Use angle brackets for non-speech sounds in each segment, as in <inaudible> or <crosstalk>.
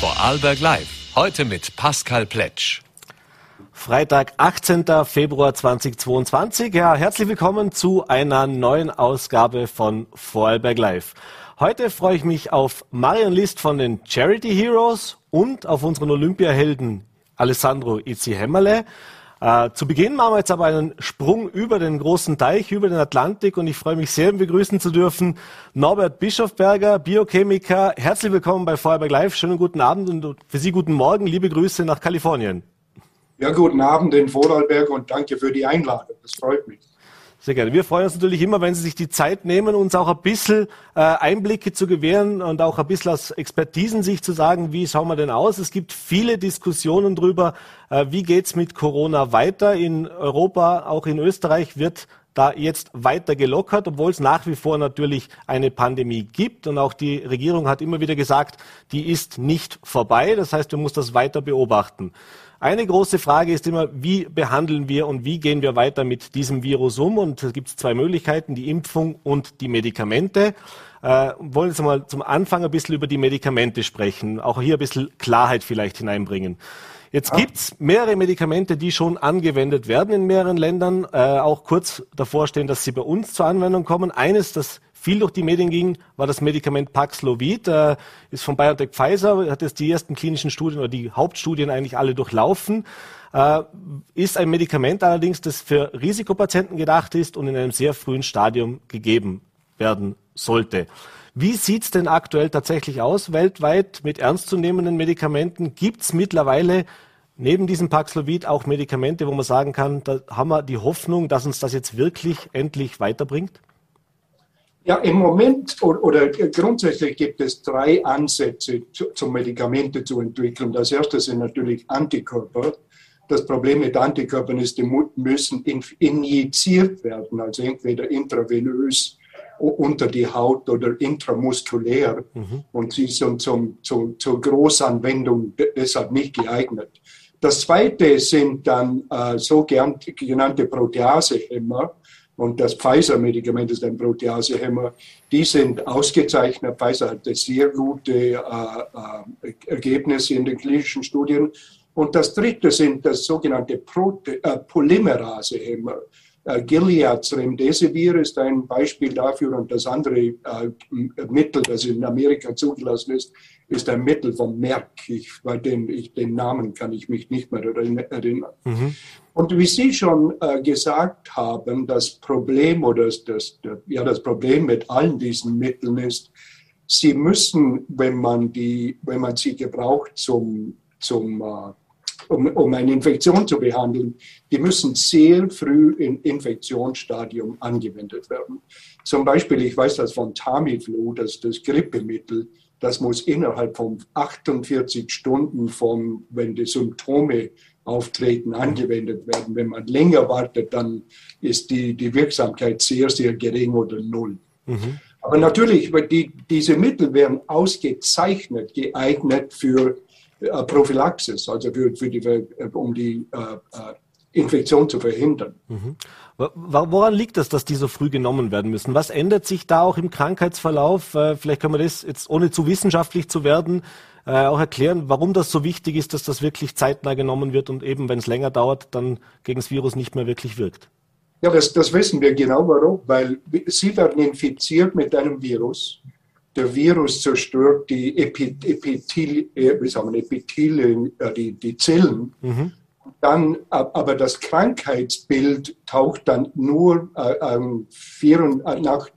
Vorarlberg Live. Heute mit Pascal Pletsch. Freitag, 18. Februar 2022. Ja, herzlich willkommen zu einer neuen Ausgabe von Vorarlberg Live. Heute freue ich mich auf Marion List von den Charity Heroes und auf unseren Olympiahelden Alessandro Izzi Hämmerle. Äh, zu Beginn machen wir jetzt aber einen Sprung über den großen Teich, über den Atlantik und ich freue mich sehr, begrüßen zu dürfen Norbert Bischofberger, Biochemiker. Herzlich willkommen bei Feuerberg Live. Schönen guten Abend und für Sie guten Morgen. Liebe Grüße nach Kalifornien. Ja, guten Abend in Vorarlberg und danke für die Einladung. Das freut mich. Sehr gerne. Wir freuen uns natürlich immer, wenn Sie sich die Zeit nehmen, uns auch ein bisschen äh, Einblicke zu gewähren und auch ein bisschen aus Expertisen sich zu sagen, wie schauen wir denn aus? Es gibt viele Diskussionen darüber, äh, wie geht's mit Corona weiter. In Europa, auch in Österreich wird da jetzt weiter gelockert, obwohl es nach wie vor natürlich eine Pandemie gibt. Und auch die Regierung hat immer wieder gesagt, die ist nicht vorbei. Das heißt, wir muss das weiter beobachten. Eine große Frage ist immer, wie behandeln wir und wie gehen wir weiter mit diesem Virus um? Und es gibt zwei Möglichkeiten, die Impfung und die Medikamente. Äh, wollen jetzt mal zum Anfang ein bisschen über die Medikamente sprechen, auch hier ein bisschen Klarheit vielleicht hineinbringen. Jetzt ja. gibt's mehrere Medikamente, die schon angewendet werden in mehreren Ländern, äh, auch kurz davor stehen, dass sie bei uns zur Anwendung kommen. Eines, das viel durch die Medien ging, war das Medikament Paxlovid, äh, ist von BioNTech Pfizer, hat jetzt die ersten klinischen Studien oder die Hauptstudien eigentlich alle durchlaufen. Äh, ist ein Medikament allerdings, das für Risikopatienten gedacht ist und in einem sehr frühen Stadium gegeben werden sollte. Wie sieht's denn aktuell tatsächlich aus weltweit mit ernstzunehmenden Medikamenten? Gibt's mittlerweile neben diesem Paxlovid auch Medikamente, wo man sagen kann, da haben wir die Hoffnung, dass uns das jetzt wirklich endlich weiterbringt? Ja, im Moment oder, grundsätzlich gibt es drei Ansätze zum Medikamente zu entwickeln. Das erste sind natürlich Antikörper. Das Problem mit Antikörpern ist, die müssen injiziert werden, also entweder intravenös unter die Haut oder intramuskulär. Mhm. Und sie sind zum, zum, zur Großanwendung deshalb nicht geeignet. Das zweite sind dann äh, sogenannte Proteasehemmer. Und das Pfizer-Medikament ist ein Proteasehemmer. Die sind ausgezeichnet. Pfizer hatte sehr gute äh, äh, Ergebnisse in den klinischen Studien. Und das dritte sind das sogenannte äh, Polymerasehemmer. Äh, Gileads Remdesivir ist ein Beispiel dafür und das andere äh, Mittel, das in Amerika zugelassen ist, ist ein Mittel von Merck. Ich, bei den, ich, den Namen kann ich mich nicht mehr erinnern. Mhm. Und wie Sie schon äh, gesagt haben, das Problem oder das, das, ja, das Problem mit allen diesen Mitteln ist, sie müssen, wenn man, die, wenn man sie gebraucht, zum, zum, äh, um, um eine Infektion zu behandeln, die müssen sehr früh im Infektionsstadium angewendet werden. Zum Beispiel, ich weiß das von Tamiflu, das, das Grippemittel, das muss innerhalb von 48 Stunden von, wenn die Symptome auftreten, angewendet werden. Wenn man länger wartet, dann ist die, die Wirksamkeit sehr, sehr gering oder null. Mhm. Aber natürlich, die, diese Mittel werden ausgezeichnet geeignet für äh, Prophylaxis, also für, für die, um die äh, äh Infektion zu verhindern. Mhm. Woran liegt es, dass die so früh genommen werden müssen? Was ändert sich da auch im Krankheitsverlauf? Äh, vielleicht können wir das jetzt, ohne zu wissenschaftlich zu werden, äh, auch erklären, warum das so wichtig ist, dass das wirklich zeitnah genommen wird und eben, wenn es länger dauert, dann gegen das Virus nicht mehr wirklich wirkt. Ja, das, das wissen wir genau warum, weil sie werden infiziert mit einem Virus. Der Virus zerstört die Epithel, äh, wie sagen wir, Epithel, die, die Zellen. Mhm dann, aber das Krankheitsbild taucht dann nur äh, ähm, vier, äh, nach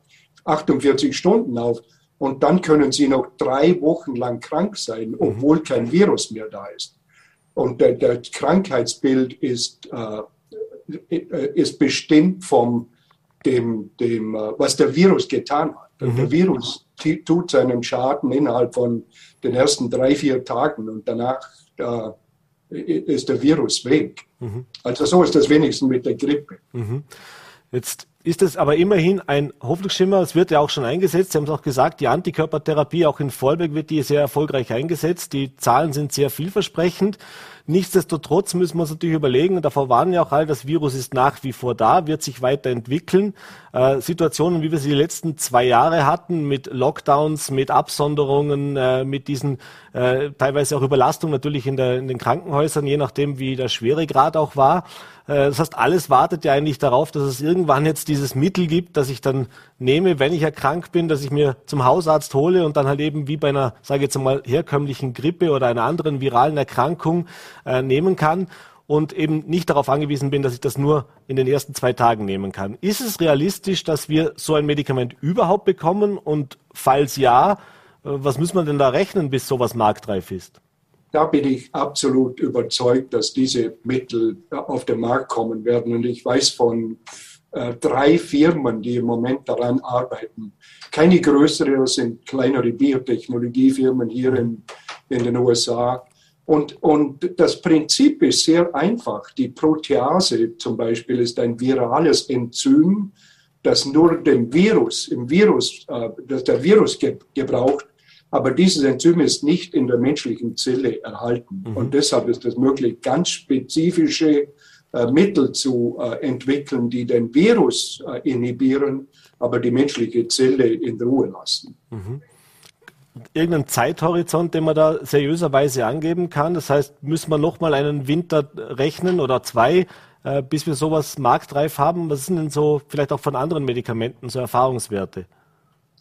48 Stunden auf. Und dann können sie noch drei Wochen lang krank sein, mhm. obwohl kein Virus mehr da ist. Und der, der Krankheitsbild ist, äh, äh ist bestimmt von dem, dem, äh, was der Virus getan hat. Mhm. Der Virus tut seinen Schaden innerhalb von den ersten drei, vier Tagen und danach äh, ist der Virus weg. Mhm. Also so ist das wenigstens mit der Grippe. Mhm. Jetzt ist es aber immerhin ein Hoffnungsschimmer. Es wird ja auch schon eingesetzt. Sie haben es auch gesagt, die Antikörpertherapie auch in Vorarlberg wird die sehr erfolgreich eingesetzt. Die Zahlen sind sehr vielversprechend. Nichtsdestotrotz müssen wir uns natürlich überlegen, und davor warnen ja auch alle, das Virus ist nach wie vor da, wird sich weiterentwickeln. Äh, Situationen, wie wir sie die letzten zwei Jahre hatten, mit Lockdowns, mit Absonderungen, äh, mit diesen äh, teilweise auch Überlastung natürlich in, der, in den Krankenhäusern, je nachdem, wie der Schweregrad auch war. Äh, das heißt, alles wartet ja eigentlich darauf, dass es irgendwann jetzt dieses Mittel gibt, das ich dann nehme, wenn ich erkrankt bin, dass ich mir zum Hausarzt hole und dann halt eben wie bei einer, sage ich jetzt mal, herkömmlichen Grippe oder einer anderen viralen Erkrankung äh, nehmen kann und eben nicht darauf angewiesen bin, dass ich das nur in den ersten zwei Tagen nehmen kann. Ist es realistisch, dass wir so ein Medikament überhaupt bekommen? Und falls ja, äh, was muss man denn da rechnen, bis sowas marktreif ist? da bin ich absolut überzeugt, dass diese Mittel auf den Markt kommen werden. Und ich weiß von äh, drei Firmen, die im Moment daran arbeiten. Keine größere, das sind kleinere Biotechnologiefirmen hier in, in den USA. Und, und das Prinzip ist sehr einfach. Die Protease zum Beispiel ist ein virales Enzym, das nur dem Virus, im Virus, äh, das der Virus ge gebraucht, aber dieses Enzym ist nicht in der menschlichen Zelle erhalten. Mhm. Und deshalb ist es möglich, ganz spezifische äh, Mittel zu äh, entwickeln, die den Virus äh, inhibieren, aber die menschliche Zelle in Ruhe lassen. Mhm. Irgendeinen Zeithorizont, den man da seriöserweise angeben kann? Das heißt, müssen wir nochmal einen Winter rechnen oder zwei, äh, bis wir sowas marktreif haben? Was sind denn so vielleicht auch von anderen Medikamenten so Erfahrungswerte?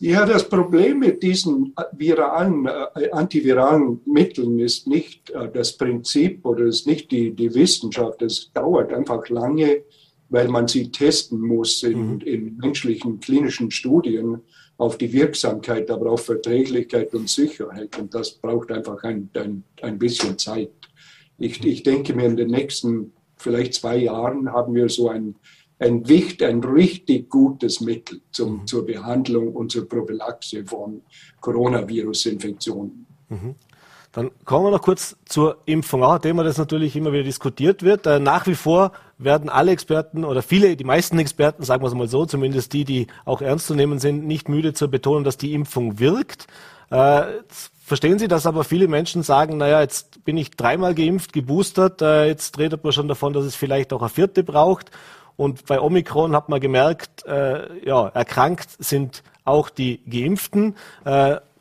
Ja, das Problem mit diesen viralen, äh, antiviralen Mitteln ist nicht äh, das Prinzip oder ist nicht die, die Wissenschaft. Es dauert einfach lange, weil man sie testen muss in, mhm. in menschlichen klinischen Studien auf die Wirksamkeit, aber auf Verträglichkeit und Sicherheit. Und das braucht einfach ein, ein, ein bisschen Zeit. Ich, ich denke mir, in den nächsten vielleicht zwei Jahren haben wir so ein ein, wichtig, ein richtig gutes Mittel zum, mhm. zur Behandlung und zur Prophylaxe von Coronavirus-Infektionen. Mhm. Dann kommen wir noch kurz zur Impfung, auch ein Thema, das natürlich immer wieder diskutiert wird. Äh, nach wie vor werden alle Experten oder viele, die meisten Experten, sagen wir es mal so, zumindest die, die auch ernst zu nehmen sind, nicht müde zu betonen, dass die Impfung wirkt. Äh, verstehen Sie, dass aber viele Menschen sagen, naja, jetzt bin ich dreimal geimpft, geboostert, äh, jetzt redet man schon davon, dass es vielleicht auch eine vierte braucht. Und bei Omikron hat man gemerkt, ja, erkrankt sind auch die Geimpften,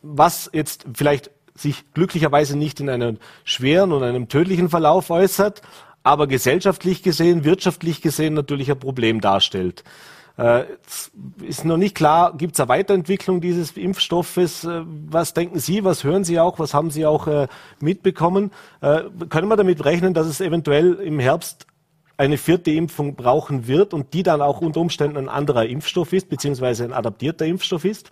was jetzt vielleicht sich glücklicherweise nicht in einem schweren und einem tödlichen Verlauf äußert, aber gesellschaftlich gesehen, wirtschaftlich gesehen natürlich ein Problem darstellt. Äh, ist noch nicht klar, gibt es eine Weiterentwicklung dieses Impfstoffes? Äh, was denken Sie, was hören Sie auch, was haben Sie auch äh, mitbekommen? Äh, können wir damit rechnen, dass es eventuell im Herbst eine vierte Impfung brauchen wird und die dann auch unter Umständen ein anderer Impfstoff ist, beziehungsweise ein adaptierter Impfstoff ist?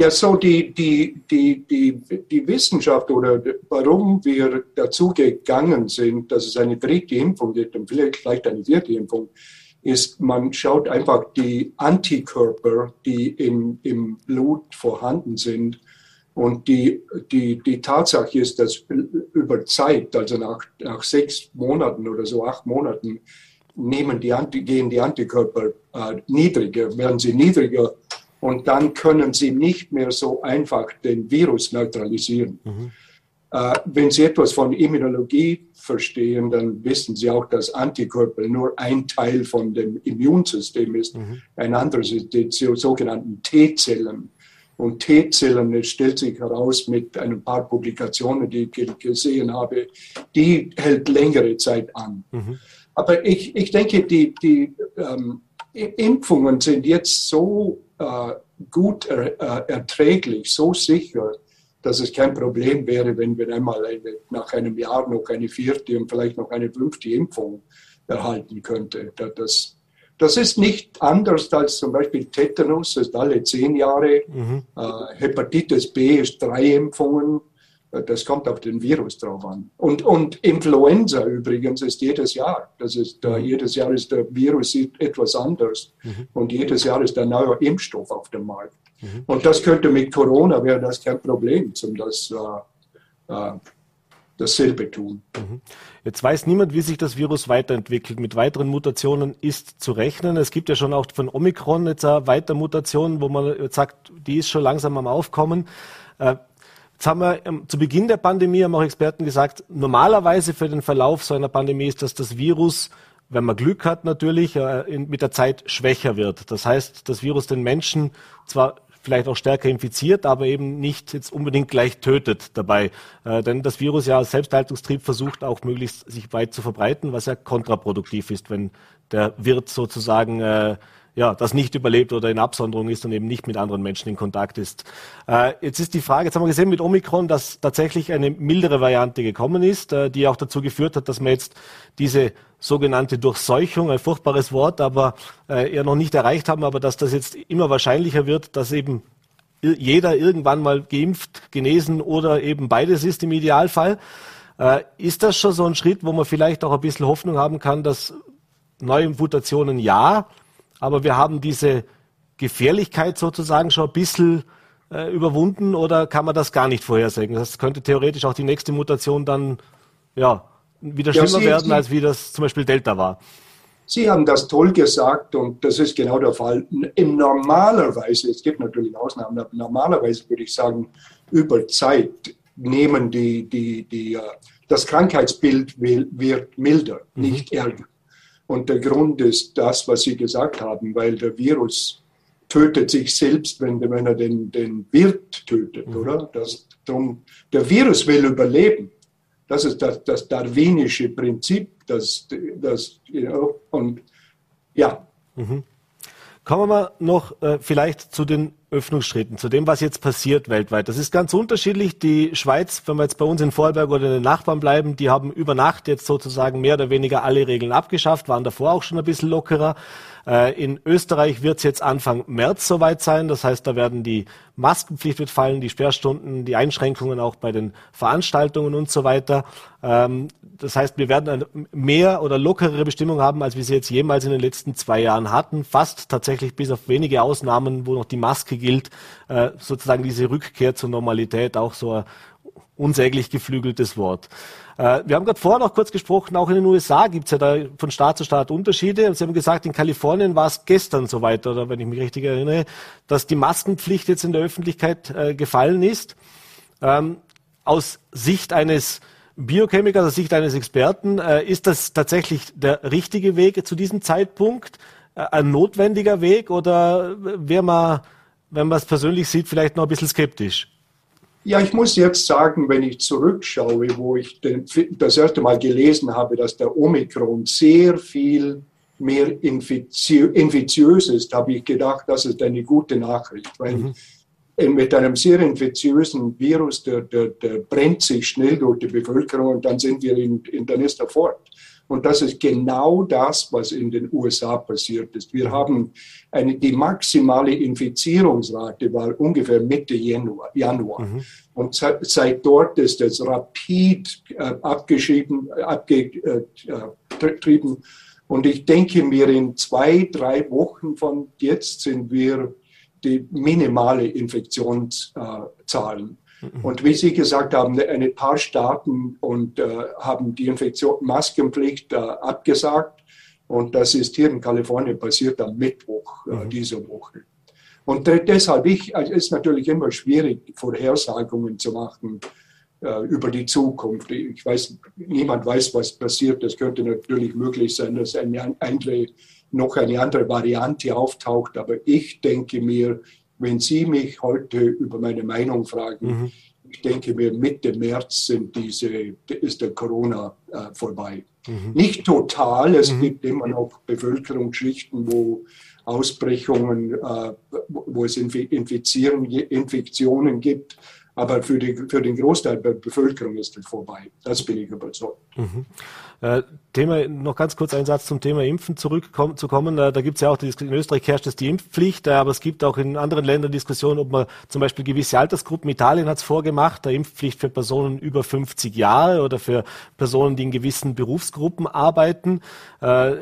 Ja, so die, die, die, die, die Wissenschaft oder warum wir dazu gegangen sind, dass es eine dritte Impfung gibt und vielleicht eine vierte Impfung, ist, man schaut einfach die Antikörper, die im, im Blut vorhanden sind, und die, die, die Tatsache ist, dass über Zeit, also nach, nach sechs Monaten oder so, acht Monaten, nehmen die gehen die Antikörper äh, niedriger, werden sie niedriger und dann können sie nicht mehr so einfach den Virus neutralisieren. Mhm. Äh, wenn Sie etwas von Immunologie verstehen, dann wissen Sie auch, dass Antikörper nur ein Teil von dem Immunsystem ist. Mhm. Ein anderes sind die sogenannten T-Zellen. Und T-Zellen, es stellt sich heraus mit ein paar Publikationen, die ich gesehen habe, die hält längere Zeit an. Mhm. Aber ich, ich denke, die, die ähm, Impfungen sind jetzt so gut er, äh, erträglich, so sicher, dass es kein Problem wäre, wenn wir einmal eine, nach einem Jahr noch eine vierte und vielleicht noch eine fünfte Impfung erhalten könnte. Das, das ist nicht anders als zum Beispiel Tetanus, das ist alle zehn Jahre. Mhm. Äh, Hepatitis B ist drei Impfungen. Äh, das kommt auf den Virus drauf an. Und, und Influenza übrigens ist jedes Jahr. Das ist, äh, jedes Jahr ist der Virus etwas anders. Mhm. Und jedes Jahr ist ein neuer Impfstoff auf dem Markt. Mhm. Und das könnte mit Corona wäre das kein Problem, um das äh, äh, dasselbe tun. Mhm. Jetzt weiß niemand, wie sich das Virus weiterentwickelt. Mit weiteren Mutationen ist zu rechnen. Es gibt ja schon auch von Omikron jetzt eine weitere Mutation, wo man jetzt sagt, die ist schon langsam am Aufkommen. Jetzt haben wir ähm, zu Beginn der Pandemie, haben auch Experten gesagt, normalerweise für den Verlauf so einer Pandemie ist, dass das Virus, wenn man Glück hat natürlich, äh, in, mit der Zeit schwächer wird. Das heißt, das Virus den Menschen zwar vielleicht auch stärker infiziert, aber eben nicht jetzt unbedingt gleich tötet dabei. Äh, denn das Virus ja als Selbsthaltungstrieb versucht auch möglichst sich weit zu verbreiten, was ja kontraproduktiv ist, wenn der Wirt sozusagen äh, ja, das nicht überlebt oder in Absonderung ist und eben nicht mit anderen Menschen in Kontakt ist. Äh, jetzt ist die Frage, jetzt haben wir gesehen mit Omikron, dass tatsächlich eine mildere Variante gekommen ist, äh, die auch dazu geführt hat, dass man jetzt diese sogenannte Durchseuchung, ein furchtbares Wort, aber äh, eher noch nicht erreicht haben, aber dass das jetzt immer wahrscheinlicher wird, dass eben jeder irgendwann mal geimpft, genesen oder eben beides ist im Idealfall. Äh, ist das schon so ein Schritt, wo man vielleicht auch ein bisschen Hoffnung haben kann, dass neue Mutationen ja, aber wir haben diese Gefährlichkeit sozusagen schon ein bisschen äh, überwunden oder kann man das gar nicht vorhersagen? Das könnte theoretisch auch die nächste Mutation dann ja, wieder schlimmer ja, Sie, werden, als wie das zum Beispiel Delta war. Sie haben das toll gesagt und das ist genau der Fall. Im normalerweise, es gibt natürlich Ausnahmen, aber normalerweise würde ich sagen, über Zeit nehmen die, die, die, äh, das Krankheitsbild wird milder, mhm. nicht ärger. Und der Grund ist das, was Sie gesagt haben, weil der Virus tötet sich selbst, wenn, wenn er den, den Wirt tötet, mhm. oder? Das, drum, der Virus will überleben. Das ist das, das darwinische Prinzip. Das, das, know, und ja. Mhm. Kommen wir noch äh, vielleicht zu den Öffnungsschritten, zu dem, was jetzt passiert weltweit. Das ist ganz unterschiedlich. Die Schweiz, wenn wir jetzt bei uns in Vorarlberg oder in den Nachbarn bleiben, die haben über Nacht jetzt sozusagen mehr oder weniger alle Regeln abgeschafft, waren davor auch schon ein bisschen lockerer. Äh, in Österreich wird es jetzt Anfang März soweit sein. Das heißt, da werden die Maskenpflicht wird fallen, die Sperrstunden, die Einschränkungen auch bei den Veranstaltungen und so weiter. Ähm, das heißt, wir werden mehr oder lockerere Bestimmungen haben, als wir sie jetzt jemals in den letzten zwei Jahren hatten. Fast tatsächlich bis auf wenige Ausnahmen, wo noch die Maske gilt, äh, sozusagen diese Rückkehr zur Normalität auch so unsäglich geflügeltes Wort. Äh, wir haben gerade vorher noch kurz gesprochen, auch in den USA gibt es ja da von Staat zu Staat Unterschiede. Sie haben gesagt, in Kalifornien war es gestern soweit, oder wenn ich mich richtig erinnere, dass die Maskenpflicht jetzt in der Öffentlichkeit äh, gefallen ist. Ähm, aus Sicht eines Biochemikers, aus Sicht eines Experten, äh, ist das tatsächlich der richtige Weg zu diesem Zeitpunkt? Ein notwendiger Weg oder wäre man, wenn man es persönlich sieht, vielleicht noch ein bisschen skeptisch? Ja, ich muss jetzt sagen, wenn ich zurückschaue, wo ich den, das erste Mal gelesen habe, dass der Omikron sehr viel mehr infiziös ist, habe ich gedacht, das ist eine gute Nachricht, weil mhm. mit einem sehr infiziösen Virus, der, der, der, brennt sich schnell durch die Bevölkerung und dann sind wir in, in, dann ist er fort. Und das ist genau das, was in den USA passiert ist. Wir haben eine, die maximale Infizierungsrate war ungefähr Mitte Januar. Januar. Mhm. Und seit, seit, dort ist es rapid äh, abgeschrieben, abgetrieben. Äh, und ich denke mir, in zwei, drei Wochen von jetzt sind wir die minimale Infektionszahlen. Mhm. Und wie Sie gesagt haben, ein paar Staaten und, äh, haben die Infektion Maskenpflicht äh, abgesagt. Und das ist hier in Kalifornien passiert am Mittwoch äh, mhm. dieser Woche. Und deshalb ich, also ist natürlich immer schwierig, Vorhersagungen zu machen äh, über die Zukunft. Ich weiß, niemand weiß, was passiert. Es könnte natürlich möglich sein, dass eine andere, noch eine andere Variante auftaucht. Aber ich denke mir, wenn Sie mich heute über meine Meinung fragen, mhm. Ich denke mir, Mitte März sind diese, ist der Corona äh, vorbei. Mhm. Nicht total, es mhm. gibt immer noch Bevölkerungsschichten, wo Ausbrechungen, äh, wo es Infizieren, Infektionen gibt. Aber für, die, für den Großteil der Bevölkerung ist es vorbei. Das bin ich überzeugt. Mhm. Äh, Thema, noch ganz kurz ein Satz zum Thema Impfen zurückzukommen. Da gibt es ja auch, in Österreich herrscht es die Impfpflicht, äh, aber es gibt auch in anderen Ländern Diskussionen, ob man zum Beispiel gewisse Altersgruppen, Italien hat es vorgemacht, der Impfpflicht für Personen über 50 Jahre oder für Personen, die in gewissen Berufsgruppen arbeiten. Äh,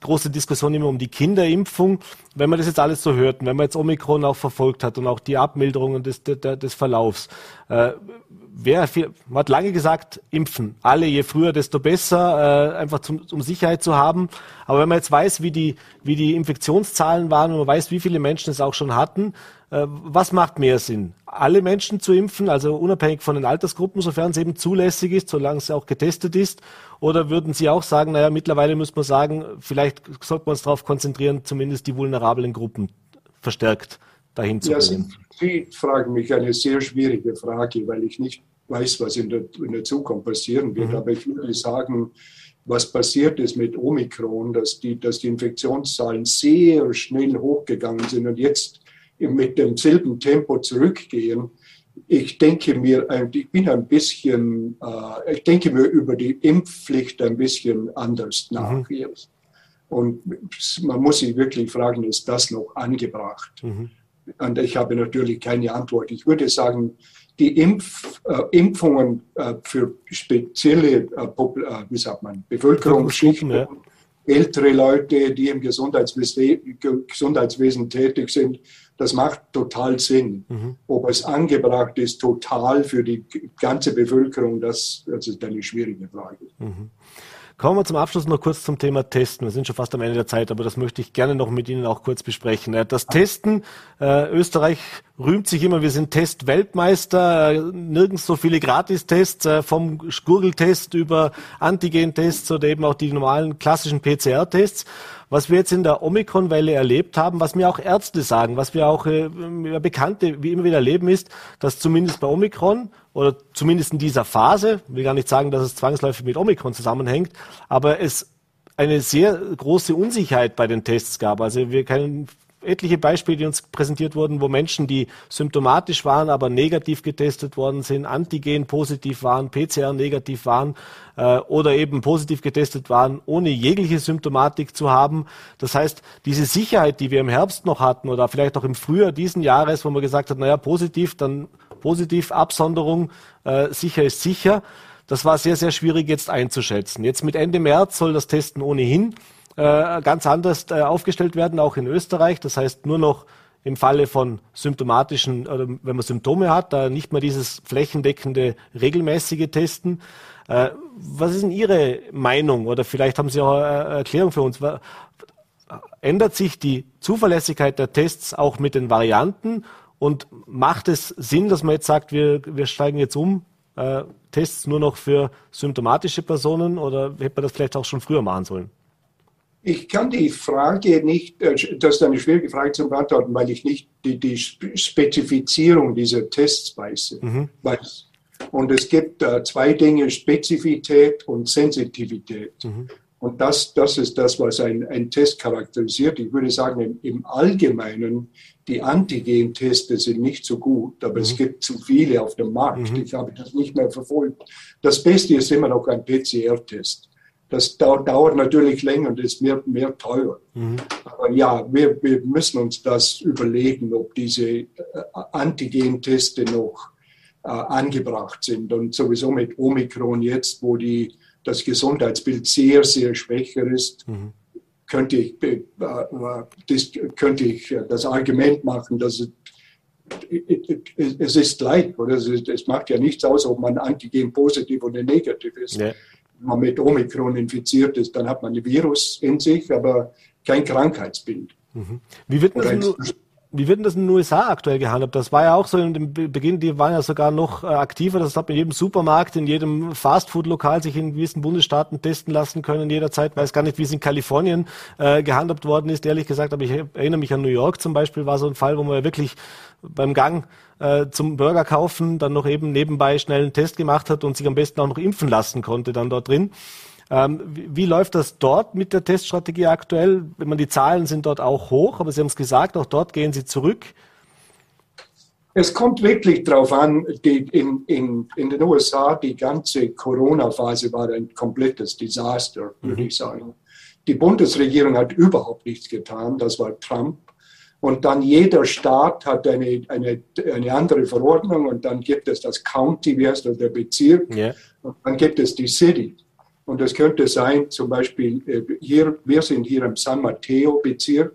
große Diskussion immer um die Kinderimpfung. Wenn man das jetzt alles so hört und wenn man jetzt Omikron auch verfolgt hat und auch die Abmilderungen des, des, des Verlaufs, äh, wer viel, man hat lange gesagt, impfen. Alle, je früher, desto besser, äh, einfach zum, um Sicherheit zu haben. Aber wenn man jetzt weiß, wie die, wie die Infektionszahlen waren und man weiß, wie viele Menschen es auch schon hatten, was macht mehr Sinn? Alle Menschen zu impfen, also unabhängig von den Altersgruppen, sofern es eben zulässig ist, solange es auch getestet ist? Oder würden Sie auch sagen, naja, mittlerweile muss man sagen, vielleicht sollte man uns darauf konzentrieren, zumindest die vulnerablen Gruppen verstärkt dahin zu bringen? Ja, Sie fragen mich eine sehr schwierige Frage, weil ich nicht weiß, was in der, in der Zukunft passieren wird. Mhm. Aber ich würde sagen, was passiert ist mit Omikron, dass die, dass die Infektionszahlen sehr schnell hochgegangen sind und jetzt mit demselben Tempo zurückgehen. Ich denke mir, ich bin ein bisschen, äh, ich denke mir über die Impfpflicht ein bisschen anders nach mhm. jetzt. Und man muss sich wirklich fragen, ist das noch angebracht? Mhm. Und ich habe natürlich keine Antwort. Ich würde sagen, die Impf, äh, Impfungen äh, für spezielle äh, äh wie sagt man, Bevölkerungsschichten, ja. ältere Leute, die im Gesundheitswesen, Gesundheitswesen tätig sind, das macht total Sinn. Mhm. Ob es angebracht ist, total für die ganze Bevölkerung, das, das ist eine schwierige Frage. Mhm. Kommen wir zum Abschluss noch kurz zum Thema Testen. Wir sind schon fast am Ende der Zeit, aber das möchte ich gerne noch mit Ihnen auch kurz besprechen. Das Testen, äh, Österreich rühmt sich immer, wir sind Testweltmeister, äh, nirgends so viele Gratistests, äh, vom Gurgeltest über Antigen-Tests oder eben auch die normalen klassischen PCR-Tests was wir jetzt in der Omikron-Welle erlebt haben, was mir auch Ärzte sagen, was wir auch äh, Bekannte wie immer wieder erleben, ist, dass zumindest bei Omikron oder zumindest in dieser Phase, will gar nicht sagen, dass es zwangsläufig mit Omikron zusammenhängt, aber es eine sehr große Unsicherheit bei den Tests gab. Also wir können etliche Beispiele, die uns präsentiert wurden, wo Menschen, die symptomatisch waren, aber negativ getestet worden sind, Antigen positiv waren, PCR negativ waren äh, oder eben positiv getestet waren, ohne jegliche Symptomatik zu haben. Das heißt, diese Sicherheit, die wir im Herbst noch hatten oder vielleicht auch im Frühjahr diesen Jahres, wo man gesagt hat, naja, positiv, dann positiv, Absonderung, äh, sicher ist sicher. Das war sehr, sehr schwierig jetzt einzuschätzen. Jetzt mit Ende März soll das Testen ohnehin äh, ganz anders äh, aufgestellt werden, auch in Österreich. Das heißt, nur noch im Falle von symptomatischen, oder wenn man Symptome hat, da nicht mehr dieses flächendeckende, regelmäßige Testen. Äh, was ist denn Ihre Meinung oder vielleicht haben Sie auch eine Erklärung für uns? Ändert sich die Zuverlässigkeit der Tests auch mit den Varianten und macht es Sinn, dass man jetzt sagt, wir, wir steigen jetzt um, äh, Tests nur noch für symptomatische Personen oder hätte man das vielleicht auch schon früher machen sollen? Ich kann die Frage nicht, äh, das ist eine schwierige Frage zu beantworten, weil ich nicht die, die Spezifizierung dieser Tests weiß. Mhm. weiß. Und es gibt äh, zwei Dinge, Spezifität und Sensitivität. Mhm. Und das, das ist das, was ein, ein Test charakterisiert. Ich würde sagen, im, im Allgemeinen, die Antigen-Tests sind nicht so gut, aber mhm. es gibt zu viele auf dem Markt. Mhm. Ich habe das nicht mehr verfolgt. Das Beste ist immer noch ein PCR-Test. Das dauert natürlich länger und ist mehr, mehr teuer. Mhm. Aber ja, wir, wir müssen uns das überlegen, ob diese äh, Antigen-Teste noch äh, angebracht sind. Und sowieso mit Omikron jetzt, wo die, das Gesundheitsbild sehr, sehr schwächer ist, mhm. könnte, ich, äh, äh das, könnte ich das Argument machen, dass es es ist gleich, oder? Es, macht ja nichts aus, ob man Antigen positiv oder negativ ist. Ja man mit Omikron infiziert ist, dann hat man ein Virus in sich, aber kein Krankheitsbild. Mhm. Wie wird das in, wie wird das in den USA aktuell gehandhabt? Das war ja auch so in dem Beginn, die waren ja sogar noch äh, aktiver. Das hat in jedem Supermarkt, in jedem Fastfood-Lokal sich in gewissen Bundesstaaten testen lassen können jederzeit. Weiß gar nicht, wie es in Kalifornien äh, gehandhabt worden ist, ehrlich gesagt. Aber ich erinnere mich an New York zum Beispiel, war so ein Fall, wo man ja wirklich beim Gang äh, zum Burger kaufen dann noch eben nebenbei schnell einen Test gemacht hat und sich am besten auch noch impfen lassen konnte dann dort drin. Ähm, wie, läuft das dort mit der Teststrategie aktuell? Wenn man die Zahlen sind dort auch hoch, aber Sie haben es gesagt, auch dort gehen Sie zurück. Es kommt wirklich darauf an, in, in, in den USA, die ganze Corona-Phase war ein komplettes Desaster, würde mhm. ich sagen. Die Bundesregierung hat überhaupt nichts getan, das war Trump. Und dann jeder Staat hat eine, eine, eine andere Verordnung und dann gibt es das County, wie heißt das, der Bezirk, yeah. und dann gibt es die City. Und das könnte sein, zum Beispiel äh, hier, wir sind hier im San Mateo-Bezirk,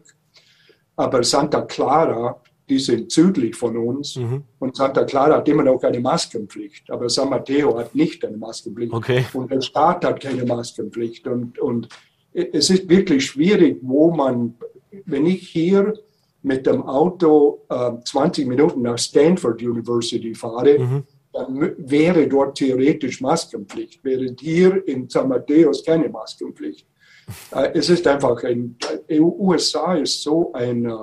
aber Santa Clara, die sind südlich von uns mhm. und Santa Clara hat immer noch eine Maskenpflicht, aber San Mateo hat nicht eine Maskenpflicht okay. und der Staat hat keine Maskenpflicht und, und es ist wirklich schwierig, wo man, wenn ich hier mit dem Auto äh, 20 Minuten nach Stanford University fahre, mhm. Dann wäre dort theoretisch Maskenpflicht, während hier in San Mateos keine Maskenpflicht. Äh, es ist einfach ein, äh, USA ist so ein, äh,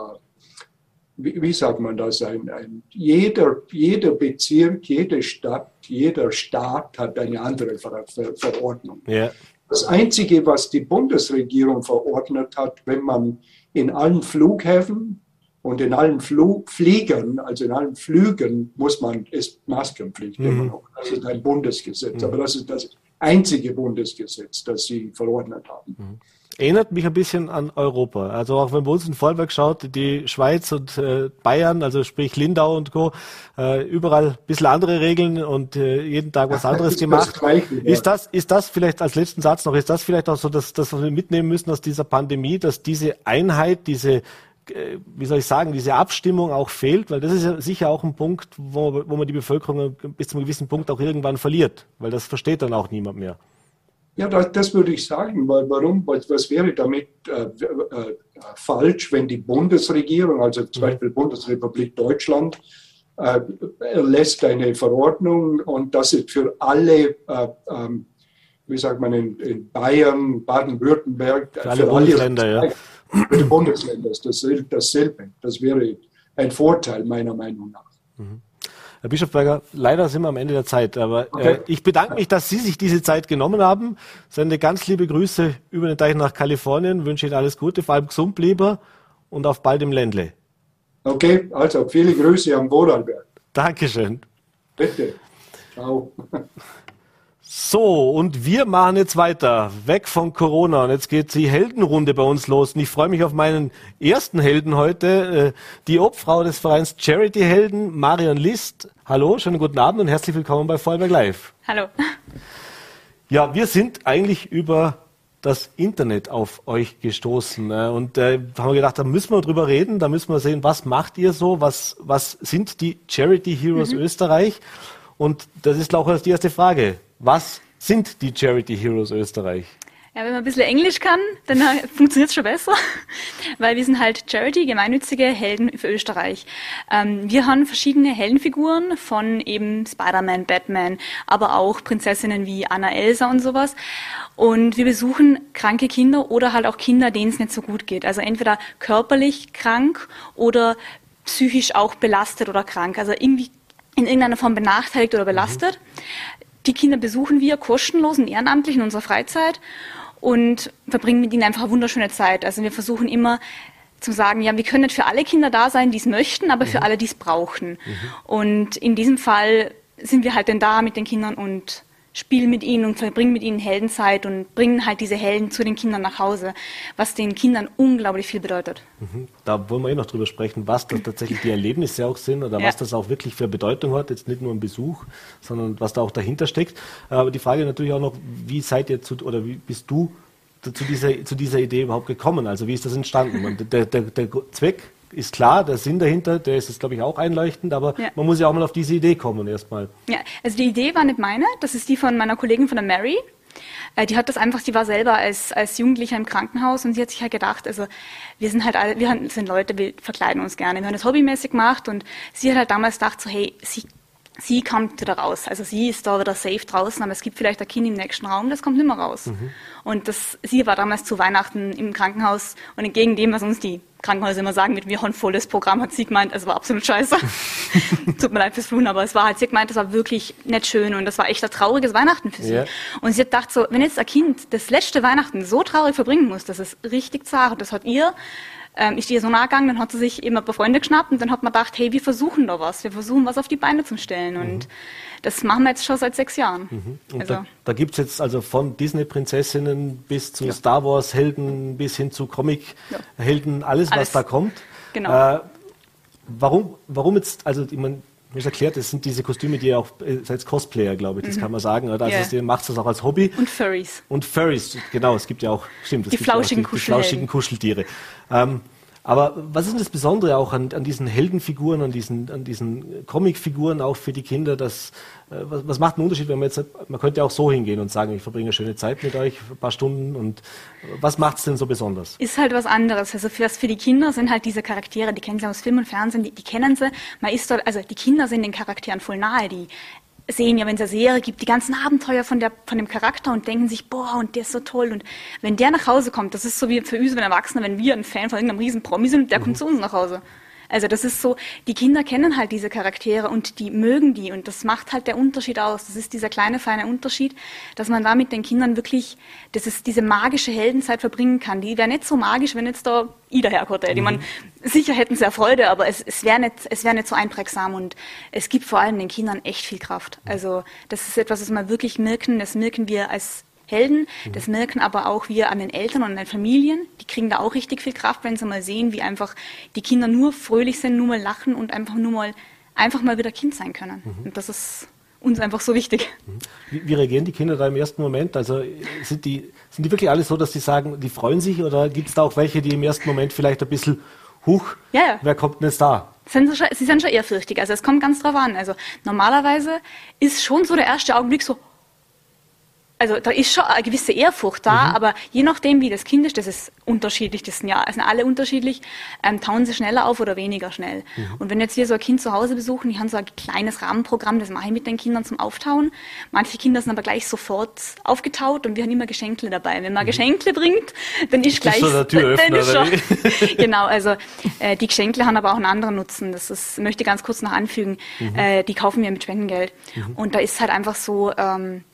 wie, wie, sagt man das, ein, ein, jeder, jeder Bezirk, jede Stadt, jeder Staat hat eine andere Ver Ver Verordnung. Yeah. Das Einzige, was die Bundesregierung verordnet hat, wenn man in allen Flughäfen und in allen Fl Fliegern, also in allen Flügen, muss man, ist Maskenpflicht mhm. immer noch. Das ist ein Bundesgesetz, mhm. aber das ist das einzige Bundesgesetz, das sie verordnet haben. Mhm. Erinnert mich ein bisschen an Europa. Also auch wenn man uns in Vollberg schaut, die Schweiz und äh, Bayern, also sprich Lindau und Co., äh, überall ein bisschen andere Regeln und äh, jeden Tag was anderes <laughs> ist gemacht. Das Gleiche, ja. Ist das, ist das vielleicht als letzten Satz noch, ist das vielleicht auch so, dass, dass wir mitnehmen müssen aus dieser Pandemie, dass diese Einheit, diese wie soll ich sagen, diese Abstimmung auch fehlt, weil das ist ja sicher auch ein Punkt, wo, wo man die Bevölkerung bis zu einem gewissen Punkt auch irgendwann verliert, weil das versteht dann auch niemand mehr. Ja, das, das, würde ich sagen, weil warum, was wäre damit äh, äh, falsch, wenn die Bundesregierung, also zum mhm. Beispiel Bundesrepublik Deutschland, äh, lässt eine Verordnung und das ist für alle, äh, ähm, wie sagt man, in, in Bayern, Baden-Württemberg, für alle Bundesländer, ja. Für die Bundesländer ist dasselbe. Das wäre ein Vorteil meiner Meinung nach. Mhm. Herr Bischofberger, leider sind wir am Ende der Zeit, aber äh, okay. äh, ich bedanke mich, dass Sie sich diese Zeit genommen haben. Sende ganz liebe Grüße über den Teich nach Kalifornien, wünsche Ihnen alles Gute, vor allem gesund lieber und auf bald im Ländle. Okay, also viele Grüße am Vorarlberg. Dankeschön. Bitte. Ciao. So, und wir machen jetzt weiter, weg von Corona. Und jetzt geht die Heldenrunde bei uns los. Und ich freue mich auf meinen ersten Helden heute, äh, die Obfrau des Vereins Charity Helden, Marion List. Hallo, schönen guten Abend und herzlich willkommen bei Vollberg Live. Hallo. Ja, wir sind eigentlich über das Internet auf euch gestoßen. Äh, und äh, haben wir gedacht, da müssen wir drüber reden, da müssen wir sehen, was macht ihr so, was, was sind die Charity Heroes mhm. Österreich? Und das ist auch die erste Frage. Was sind die Charity Heroes Österreich? Ja, wenn man ein bisschen Englisch kann, dann <laughs> funktioniert es schon besser, weil wir sind halt Charity, gemeinnützige Helden für Österreich. Ähm, wir haben verschiedene Heldenfiguren von eben Spider-Man, Batman, aber auch Prinzessinnen wie Anna Elsa und sowas. Und wir besuchen kranke Kinder oder halt auch Kinder, denen es nicht so gut geht. Also entweder körperlich krank oder psychisch auch belastet oder krank. Also irgendwie in irgendeiner Form benachteiligt oder belastet. Mhm. Die Kinder besuchen wir kostenlos und ehrenamtlich in unserer Freizeit und verbringen mit ihnen einfach eine wunderschöne Zeit. Also wir versuchen immer zu sagen, ja, wir können nicht für alle Kinder da sein, die es möchten, aber mhm. für alle, die es brauchen. Mhm. Und in diesem Fall sind wir halt dann da mit den Kindern und spielen mit ihnen und verbringen mit ihnen Heldenzeit und bringen halt diese Helden zu den Kindern nach Hause, was den Kindern unglaublich viel bedeutet. Mhm. Da wollen wir eh noch drüber sprechen, was da tatsächlich die Erlebnisse auch sind oder ja. was das auch wirklich für Bedeutung hat, jetzt nicht nur ein Besuch, sondern was da auch dahinter steckt. Aber die Frage natürlich auch noch, wie seid ihr zu, oder wie bist du zu dieser, zu dieser Idee überhaupt gekommen? Also wie ist das entstanden? Der, der, der Zweck ist klar, der Sinn dahinter, der ist, glaube ich, auch einleuchtend, aber ja. man muss ja auch mal auf diese Idee kommen erstmal. Ja, also die Idee war nicht meine, das ist die von meiner Kollegin von der Mary. Äh, die hat das einfach, die war selber als, als Jugendlicher im Krankenhaus und sie hat sich halt gedacht, also wir sind halt alle, wir sind Leute, wir verkleiden uns gerne, wir haben das hobbymäßig gemacht und sie hat halt damals gedacht so, hey, sie sie kommt wieder raus. Also sie ist da wieder safe draußen, aber es gibt vielleicht ein Kind im nächsten Raum, das kommt nicht mehr raus. Mhm. Und das, sie war damals zu Weihnachten im Krankenhaus und entgegen dem, was uns die Krankenhäuser immer sagen, mit haben ein volles Programm, hat sie gemeint, es war absolut scheiße. <laughs> Tut mir leid fürs Fluchen, aber es war halt, sie gemeint, das war wirklich nicht schön und das war echt ein trauriges Weihnachten für sie. Yeah. Und sie hat gedacht so, wenn jetzt ein Kind das letzte Weihnachten so traurig verbringen muss, das ist richtig zart und das hat ihr ähm, ist ihr so nahe gegangen, dann hat sie sich eben ein paar Freunde geschnappt und dann hat man gedacht, hey, wir versuchen da was, wir versuchen was auf die Beine zu stellen und mhm. das machen wir jetzt schon seit sechs Jahren. Mhm. Und also, da, da gibt es jetzt also von Disney-Prinzessinnen bis zu ja. Star Wars-Helden bis hin zu Comic-Helden, alles, alles, was da kommt. Genau. Äh, warum, warum jetzt, also ich meine, mir ist erklärt, das sind diese Kostüme, die ihr auch äh, als Cosplayer, glaube ich, das mhm. kann man sagen. Oder? Also yeah. ihr macht das auch als Hobby. Und Furries. Und Furries, genau, es gibt ja auch, stimmt, die, flauschigen, die, die flauschigen Kuscheltiere. Ähm, Aber was ist das Besondere auch an, an diesen Heldenfiguren, an diesen, an diesen Comicfiguren auch für die Kinder? Dass, äh, was, was, macht einen Unterschied, wenn man jetzt, man könnte auch so hingehen und sagen, ich verbringe eine schöne Zeit mit euch, ein paar Stunden und was macht es denn so besonders? Ist halt was anderes. Also für, für die Kinder sind halt diese Charaktere, die kennen sie aus Film und Fernsehen, die, die kennen sie. Man ist dort, also die Kinder sind den Charakteren voll nahe, die sehen ja, wenn es eine Serie gibt, die ganzen Abenteuer von, der, von dem Charakter und denken sich, boah, und der ist so toll. Und wenn der nach Hause kommt, das ist so wie für uns, wenn Erwachsene, wenn wir ein Fan von irgendeinem riesen Promi sind, der mhm. kommt zu uns nach Hause. Also das ist so, die Kinder kennen halt diese Charaktere und die mögen die und das macht halt der Unterschied aus. Das ist dieser kleine, feine Unterschied, dass man da mit den Kindern wirklich, dass es diese magische Heldenzeit verbringen kann. Die wäre nicht so magisch, wenn jetzt da Ida herkommt. Mhm. man sicher hätten sie ja Freude, aber es, es wäre nicht, es wäre nicht so einprägsam und es gibt vor allem den Kindern echt viel Kraft. Also das ist etwas, was wir wirklich merken, das merken wir als Helden. Mhm. Das merken aber auch wir an den Eltern und an den Familien. Die kriegen da auch richtig viel Kraft, wenn sie mal sehen, wie einfach die Kinder nur fröhlich sind, nur mal lachen und einfach nur mal, einfach mal wieder Kind sein können. Mhm. Und das ist uns einfach so wichtig. Mhm. Wie, wie, reagieren die Kinder da im ersten Moment? Also sind die, sind die wirklich alle so, dass sie sagen, die freuen sich oder gibt es da auch welche, die im ersten Moment vielleicht ein bisschen, huch, ja, ja. wer kommt denn jetzt da? Sind sie, schon, sie sind schon ehrfürchtig. Also es kommt ganz drauf an. Also normalerweise ist schon so der erste Augenblick so, also da ist schon eine gewisse Ehrfurcht da, mhm. aber je nachdem, wie das Kind ist, das ist unterschiedlich, das sind ja sind alle unterschiedlich, ähm, tauen sie schneller auf oder weniger schnell. Mhm. Und wenn jetzt wir so ein Kind zu Hause besuchen, die haben so ein kleines Rahmenprogramm, das mache ich mit den Kindern zum Auftauen. Manche Kinder sind aber gleich sofort aufgetaut und wir haben immer Geschenkle dabei. Wenn man mhm. Geschenkle bringt, dann ist, gleich... So der Türöffner, ist schon, <laughs> genau, also äh, die Geschenkle haben aber auch einen anderen Nutzen. Das ist, möchte ich ganz kurz noch anfügen. Mhm. Äh, die kaufen wir mit Spendengeld. Mhm. Und da ist halt einfach so... Ähm,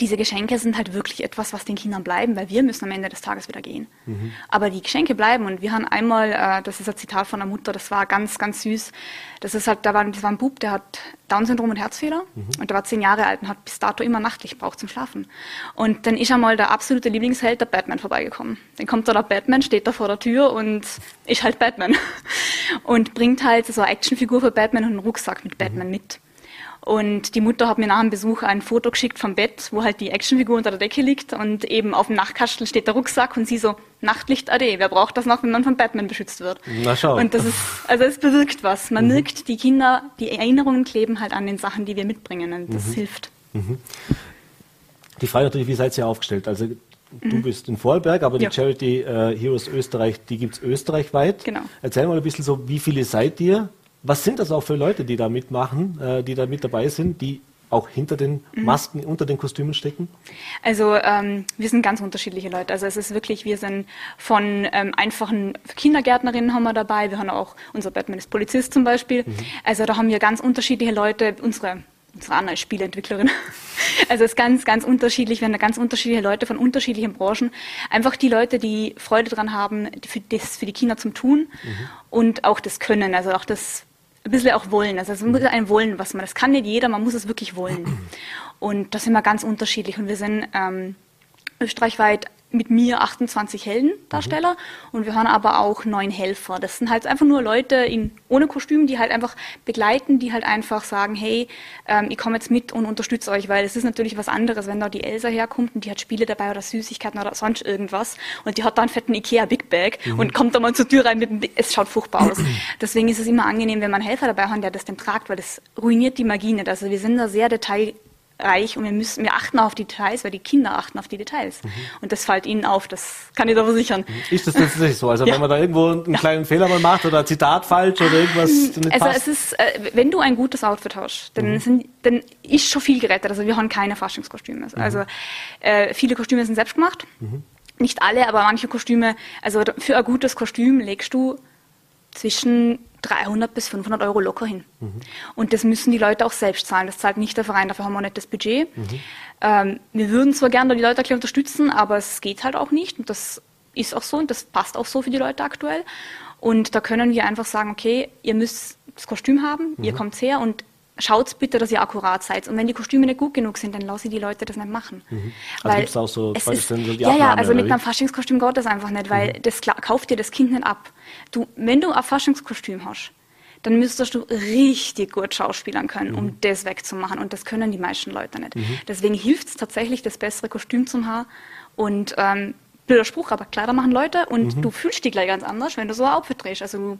diese Geschenke sind halt wirklich etwas, was den Kindern bleiben, weil wir müssen am Ende des Tages wieder gehen. Mhm. Aber die Geschenke bleiben und wir haben einmal, äh, das ist ein Zitat von der Mutter, das war ganz, ganz süß. Das ist halt, da war, das war ein Bub, der hat Down-Syndrom und Herzfehler mhm. und der war zehn Jahre alt und hat bis dato immer Nachtlicht braucht zum Schlafen. Und dann ist einmal der absolute Lieblingsheld, der Batman, vorbeigekommen. Dann kommt da der Batman, steht da vor der Tür und ist halt Batman. <laughs> Und bringt halt so eine Actionfigur für Batman und einen Rucksack mit Batman mhm. mit. Und die Mutter hat mir nach dem Besuch ein Foto geschickt vom Bett, wo halt die Actionfigur unter der Decke liegt und eben auf dem Nachtkastel steht der Rucksack und sie so, Nachtlicht AD, wer braucht das noch, wenn man von Batman beschützt wird? Na schau. Und das ist, also es bewirkt was. Man mhm. merkt, die Kinder, die Erinnerungen kleben halt an den Sachen, die wir mitbringen und das mhm. hilft. Mhm. Die Frage natürlich, wie seid ihr aufgestellt? Also du mhm. bist in Vorarlberg, aber die Charity äh, Heroes Österreich, die gibt es österreichweit. Genau. Erzähl mal ein bisschen so, wie viele seid ihr? Was sind das auch für Leute, die da mitmachen, äh, die da mit dabei sind, die auch hinter den mhm. Masken, mhm. unter den Kostümen stecken? Also ähm, wir sind ganz unterschiedliche Leute. Also es ist wirklich, wir sind von ähm, einfachen Kindergärtnerinnen haben wir dabei, wir haben auch, unser Batman ist Polizist zum Beispiel. Mhm. Also da haben wir ganz unterschiedliche Leute, unsere unsere Anna ist Spieleentwicklerin. <laughs> Also es ist ganz, ganz unterschiedlich. Wir haben da ganz unterschiedliche Leute von unterschiedlichen Branchen. Einfach die Leute, die Freude daran haben, für, das, für die Kinder zum Tun mhm. und auch das Können, also auch das ein bisschen auch wollen. Also es muss ein Wollen, was man, das kann nicht jeder, man muss es wirklich wollen. <clears throat> Und das sind wir ganz unterschiedlich. Und wir sind ähm, österreichweit mit mir 28 Heldendarsteller mhm. und wir haben aber auch neun Helfer. Das sind halt einfach nur Leute in, ohne Kostüm, die halt einfach begleiten, die halt einfach sagen, hey, ähm, ich komme jetzt mit und unterstütze euch, weil es ist natürlich was anderes, wenn da die Elsa herkommt und die hat Spiele dabei oder Süßigkeiten oder sonst irgendwas und die hat da einen fetten Ikea Big Bag mhm. und kommt da mal zur Tür rein mit dem, es schaut furchtbar aus. Deswegen ist es immer angenehm, wenn man einen Helfer dabei hat, der das dann tragt, weil das ruiniert die Magie nicht. Also wir sind da sehr detail reich und wir müssen, wir achten auf die Details, weil die Kinder achten auf die Details. Mhm. Und das fällt ihnen auf, das kann ich da versichern. Mhm. Ist das tatsächlich so? Also ja. wenn man da irgendwo einen ja. kleinen Fehler mal macht oder ein Zitat falsch oder irgendwas nicht Also passt? es ist, äh, wenn du ein gutes Outfit hast, dann, mhm. sind, dann ist schon viel gerettet. Also wir haben keine Faschingskostüme. Mhm. Also äh, viele Kostüme sind selbst gemacht. Mhm. Nicht alle, aber manche Kostüme, also für ein gutes Kostüm legst du zwischen 300 bis 500 Euro locker hin. Mhm. Und das müssen die Leute auch selbst zahlen. Das zahlt nicht der Verein, dafür haben wir nicht das Budget. Mhm. Ähm, wir würden zwar gerne die Leute unterstützen, aber es geht halt auch nicht. Und das ist auch so und das passt auch so für die Leute aktuell. Und da können wir einfach sagen, okay, ihr müsst das Kostüm haben, mhm. ihr kommt her und schaut bitte, dass ihr akkurat seid. Und wenn die Kostüme nicht gut genug sind, dann lasse ich die Leute das nicht machen. Mhm. Also gibt es auch so, es ist, die Ja, ja, also mit einem Faschingskostüm geht das einfach nicht, weil mhm. das kauft dir das Kind nicht ab. Du, wenn du ein Faschingskostüm hast, dann müsstest du richtig gut schauspielern können, um mhm. das wegzumachen. Und das können die meisten Leute nicht. Mhm. Deswegen hilft es tatsächlich, das bessere Kostüm zum Haar. Und ähm, blöder Spruch, aber Kleider machen Leute und mhm. du fühlst dich gleich ganz anders, wenn du so ein Outfit drehst. Also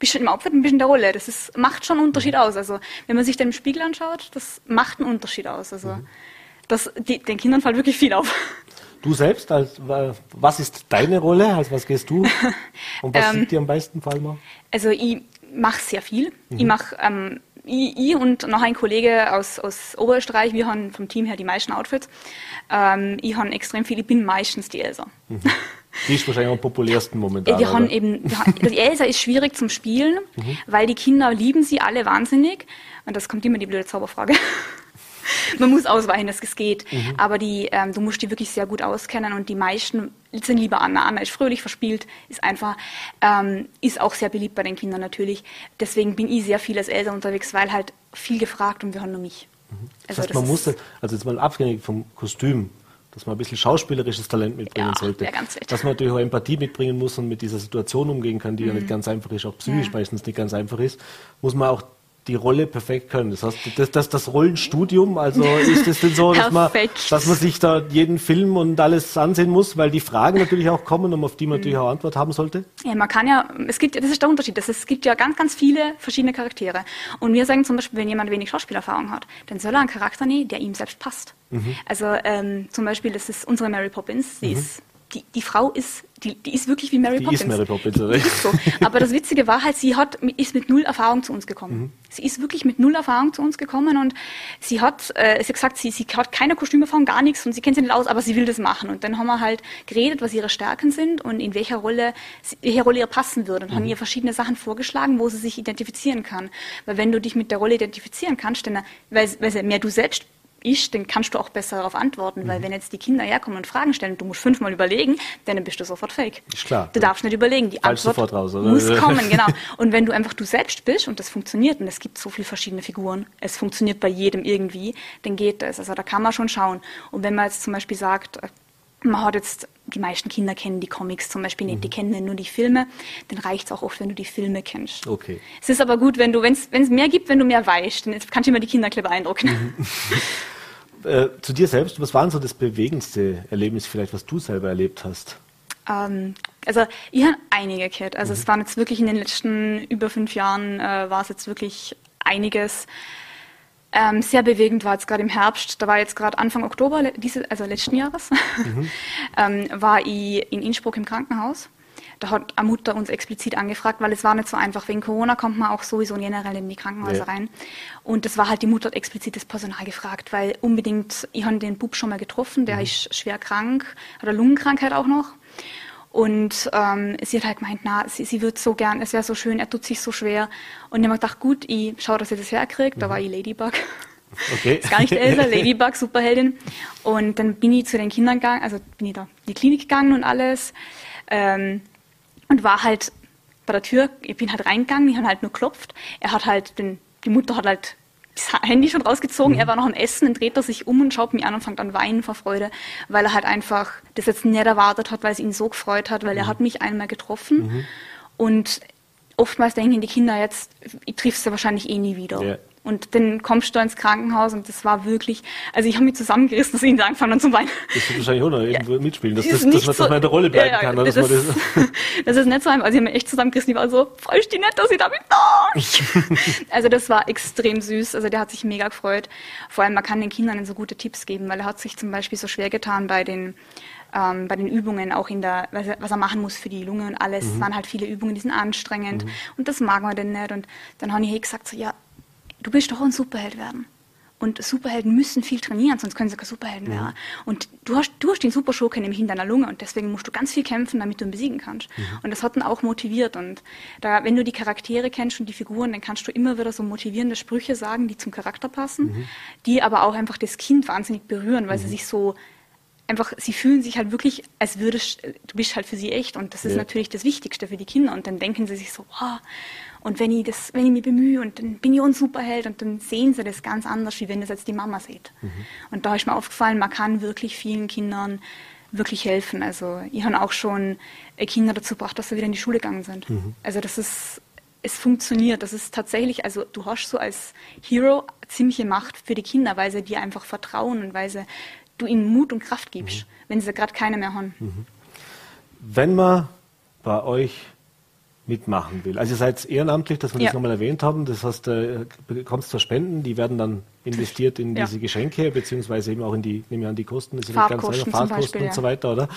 bist im Outfit ein bisschen der Rolle. Das ist, macht schon einen Unterschied mhm. aus. Also wenn man sich dann im Spiegel anschaut, das macht einen Unterschied aus. Also mhm. das, die, den Kindern fällt wirklich viel auf. Du selbst, als, was ist deine Rolle? Als was gehst du? <laughs> Und was ähm, liegt dir am meisten vor allem? Also ich mache sehr viel. Mhm. Ich mache ähm, ich, ich, und noch ein Kollege aus, aus Oberösterreich, wir haben vom Team her die meisten Outfits. Ähm, ich habe extrem viel, ich bin meistens die Elsa. Mhm. <laughs> Die ist wahrscheinlich am populärsten momentan. Die haben eben, die Elsa ist schwierig zum Spielen, <laughs> mhm. weil die Kinder lieben sie alle wahnsinnig. Und das kommt immer die blöde Zauberfrage. <laughs> Man muss ausweichen, dass es geht. Mhm. Aber die, ähm, du musst die wirklich sehr gut auskennen und die meisten sind lieber Anna. Anna ist fröhlich, verspielt, ist einfach, ähm, ist auch sehr beliebt bei den Kindern natürlich. Deswegen bin ich sehr viel als Elsa unterwegs, weil halt viel gefragt und wir haben nur mich. Mhm. Also, das heißt, man musste, also jetzt mal abhängig vom Kostüm, dass man ein bisschen schauspielerisches Talent mitbringen ja, sollte. Dass man natürlich auch Empathie mitbringen muss und mit dieser Situation umgehen kann, die mhm. ja nicht ganz einfach ist, auch psychisch ja. meistens nicht ganz einfach ist, muss man auch die Rolle perfekt können. Das heißt, das, das, das Rollenstudium, also ist es denn so, dass man, dass man sich da jeden Film und alles ansehen muss, weil die Fragen natürlich auch kommen, um auf die man natürlich auch Antwort haben sollte? Ja, man kann ja, es gibt, das ist der Unterschied, das es gibt ja ganz, ganz viele verschiedene Charaktere. Und wir sagen zum Beispiel, wenn jemand wenig Schauspielerfahrung hat, dann soll er einen Charakter nehmen, der ihm selbst passt. Mhm. Also ähm, zum Beispiel, das ist unsere Mary Poppins, die mhm. ist die, die Frau ist, die, die ist wirklich wie Mary die Poppins. Ist Mary Poppins, oder? Ist so. Aber das Witzige war halt, sie hat, ist mit null Erfahrung zu uns gekommen. Mhm. Sie ist wirklich mit null Erfahrung zu uns gekommen und sie hat, äh, sie hat gesagt, sie, sie hat keine Kostümerfahrung, gar nichts und sie kennt sich nicht aus, aber sie will das machen. Und dann haben wir halt geredet, was ihre Stärken sind und in welcher Rolle, welche Rolle ihr passen würde und mhm. haben ihr verschiedene Sachen vorgeschlagen, wo sie sich identifizieren kann. Weil wenn du dich mit der Rolle identifizieren kannst, dann, weil, weil mehr du selbst ist, dann kannst du auch besser darauf antworten, mhm. weil wenn jetzt die Kinder herkommen und Fragen stellen, du musst fünfmal überlegen, dann bist du sofort fake. Ist klar. Du darfst nicht überlegen, die Fallst Antwort raus, muss <laughs> kommen, genau. Und wenn du einfach du selbst bist und das funktioniert und es gibt so viele verschiedene Figuren, es funktioniert bei jedem irgendwie, dann geht das. Also da kann man schon schauen. Und wenn man jetzt zum Beispiel sagt, man hat jetzt, die meisten Kinder kennen die Comics zum Beispiel nicht, mhm. die kennen nur die Filme, dann reicht es auch oft, wenn du die Filme kennst. Okay. Es ist aber gut, wenn du, wenn es mehr gibt, wenn du mehr weißt, dann kannst du immer die Kinder beeindrucken. Mhm. <laughs> Äh, zu dir selbst, was war denn so das bewegendste Erlebnis vielleicht, was du selber erlebt hast? Ähm, also ich habe einige gehabt. Also mhm. es waren jetzt wirklich in den letzten über fünf Jahren äh, war es jetzt wirklich einiges. Ähm, sehr bewegend war jetzt gerade im Herbst, da war jetzt gerade Anfang Oktober, diese, also letzten Jahres, mhm. <laughs> ähm, war ich in Innsbruck im Krankenhaus da hat eine Mutter uns explizit angefragt, weil es war nicht so einfach. Wegen Corona kommt man auch sowieso generell in die Krankenhäuser ja. rein. Und das war halt, die Mutter hat explizit das Personal gefragt, weil unbedingt, ich habe den Bub schon mal getroffen, der mhm. ist schwer krank, hat eine Lungenkrankheit auch noch. Und ähm, sie hat halt gemeint, na, sie, sie wird so gern, es wäre so schön, er tut sich so schwer. Und ich habe gedacht, gut, ich schaue, dass sie das herkriegt. Mhm. Da war ich Ladybug. Okay. ist gar nicht Elsa, <laughs> Ladybug, Superheldin. Und dann bin ich zu den Kindern gegangen, also bin ich da in die Klinik gegangen und alles. Ähm, und war halt bei der Tür, ich bin halt reingegangen, ich habe halt nur klopft. Er hat halt, den, die Mutter hat halt das Handy schon rausgezogen, mhm. er war noch am Essen, dann dreht er sich um und schaut mich an und fängt an weinen vor Freude, weil er halt einfach das jetzt nicht erwartet hat, weil es ihn so gefreut hat, weil mhm. er hat mich einmal getroffen mhm. und oftmals denken die Kinder jetzt, ich triff sie wahrscheinlich eh nie wieder. Ja. Und dann kommst du ins Krankenhaus und das war wirklich, also ich habe mich zusammengerissen, dass ich ihn angefangen und zum Weinen. Das wird wahrscheinlich auch noch irgendwo ja, mitspielen, dass, das, dass man so, in der Rolle bleiben ja, kann. Das, das, das, <laughs> das, ist nicht so einfach. Also ich habe mich echt zusammengerissen, ich war so, freust dich nicht, dass ich damit durch. <laughs> also das war extrem süß, also der hat sich mega gefreut. Vor allem, man kann den Kindern so gute Tipps geben, weil er hat sich zum Beispiel so schwer getan bei den ähm, bei den Übungen, auch in der, was er, was er, machen muss für die Lunge und alles. Mhm. Es waren halt viele Übungen, die sind anstrengend mhm. und das mag man denn nicht. Und dann habe ich hey gesagt, so, ja, du willst doch ein Superheld werden. Und Superhelden müssen viel trainieren, sonst können sie keine Superhelden mhm. werden. Und du hast, du hast den Superschurke nämlich in deiner Lunge und deswegen musst du ganz viel kämpfen, damit du ihn besiegen kannst. Mhm. Und das hat ihn auch motiviert. Und da, wenn du die Charaktere kennst und die Figuren, dann kannst du immer wieder so motivierende Sprüche sagen, die zum Charakter passen, mhm. die aber auch einfach das Kind wahnsinnig berühren, weil sie mhm. sich so einfach, sie fühlen sich halt wirklich, als würdest du bist halt für sie echt und das ist ja. natürlich das Wichtigste für die Kinder und dann denken sie sich so, wow, und wenn ich, das, wenn ich mich bemühe und dann bin ich ein Superheld und dann sehen sie das ganz anders, wie wenn das jetzt die Mama sieht. Mhm. Und da ist mir aufgefallen, man kann wirklich vielen Kindern wirklich helfen. Also ich habe auch schon äh, Kinder dazu gebracht, dass sie wieder in die Schule gegangen sind. Mhm. Also das ist, es funktioniert. Das ist tatsächlich, also du hast so als Hero ziemliche Macht für die Kinder, weil sie dir einfach vertrauen und weil sie, du ihnen Mut und Kraft gibst, mhm. wenn sie gerade keine mehr haben. Mhm. wenn man bei euch mitmachen will. Also ihr seid ehrenamtlich, dass wir ja. das nochmal erwähnt haben. Das heißt, du äh, bekommst zwar Spenden, die werden dann investiert in ja. diese Geschenke, beziehungsweise eben auch in die, nehme ich an, die Kosten, das nicht ganz einfach, Fahrtkosten Beispiel, und so weiter, oder?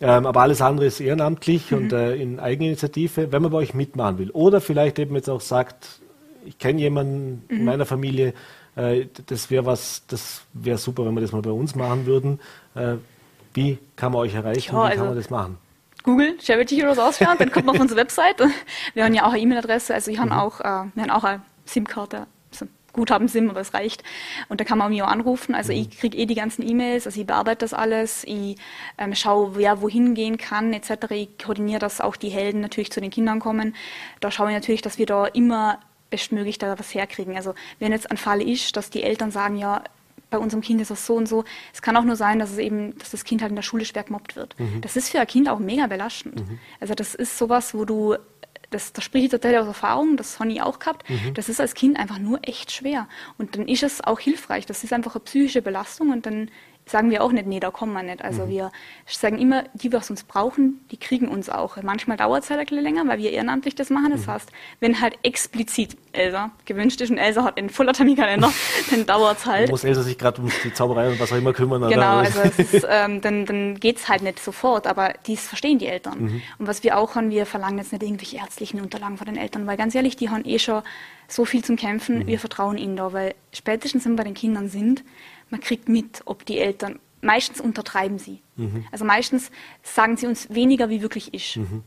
Ähm, aber alles andere ist ehrenamtlich mhm. und äh, in Eigeninitiative, wenn man bei euch mitmachen will. Oder vielleicht eben jetzt auch sagt, ich kenne jemanden mhm. in meiner Familie, äh, das wäre was, das wäre super, wenn wir das mal bei uns machen würden. Äh, wie kann man euch erreichen? Ja, wie kann also man das machen? Google Charity Heroes Austria, dann kommt man auf unsere Website. Wir haben ja auch eine E-Mail-Adresse, also ich habe mhm. auch, äh, wir haben auch eine SIM-Karte, also Guthaben SIM, aber es reicht. Und da kann man mich auch anrufen. Also mhm. ich kriege eh die ganzen E-Mails, also ich bearbeite das alles, ich ähm, schaue, wer wohin gehen kann, etc. Ich koordiniere, dass auch die Helden natürlich zu den Kindern kommen. Da schaue ich natürlich, dass wir da immer bestmöglich da was herkriegen. Also wenn jetzt ein Fall ist, dass die Eltern sagen, ja, bei unserem Kind ist das so und so. Es kann auch nur sein, dass es eben, dass das Kind halt in der Schule schwer gemobbt wird. Mhm. Das ist für ein Kind auch mega belastend. Mhm. Also das ist sowas, wo du, das, das spreche ich tatsächlich aus Erfahrung, das habe ich auch gehabt. Mhm. Das ist als Kind einfach nur echt schwer. Und dann ist es auch hilfreich. Das ist einfach eine psychische Belastung und dann sagen wir auch nicht, nee, da kommen wir nicht. Also mhm. wir sagen immer, die, was uns brauchen, die kriegen uns auch. Manchmal dauert es halt ein bisschen länger, weil wir ehrenamtlich das machen. Das mhm. heißt, wenn halt explizit Elsa gewünscht ist und Elsa hat einen voller Terminkalender, <laughs> dann dauert es halt. Muss Elsa sich gerade um die Zauberei und was auch immer kümmern. Genau, also <laughs> ist, ähm, dann, dann geht es halt nicht sofort, aber dies verstehen die Eltern. Mhm. Und was wir auch haben, wir verlangen jetzt nicht irgendwelche ärztlichen Unterlagen von den Eltern, weil ganz ehrlich, die haben eh schon so viel zum Kämpfen, mhm. wir vertrauen ihnen da, weil spätestens, wenn wir bei den Kindern sind, man kriegt mit, ob die Eltern, meistens untertreiben sie. Mhm. Also meistens sagen sie uns weniger, wie wirklich ist. Mhm.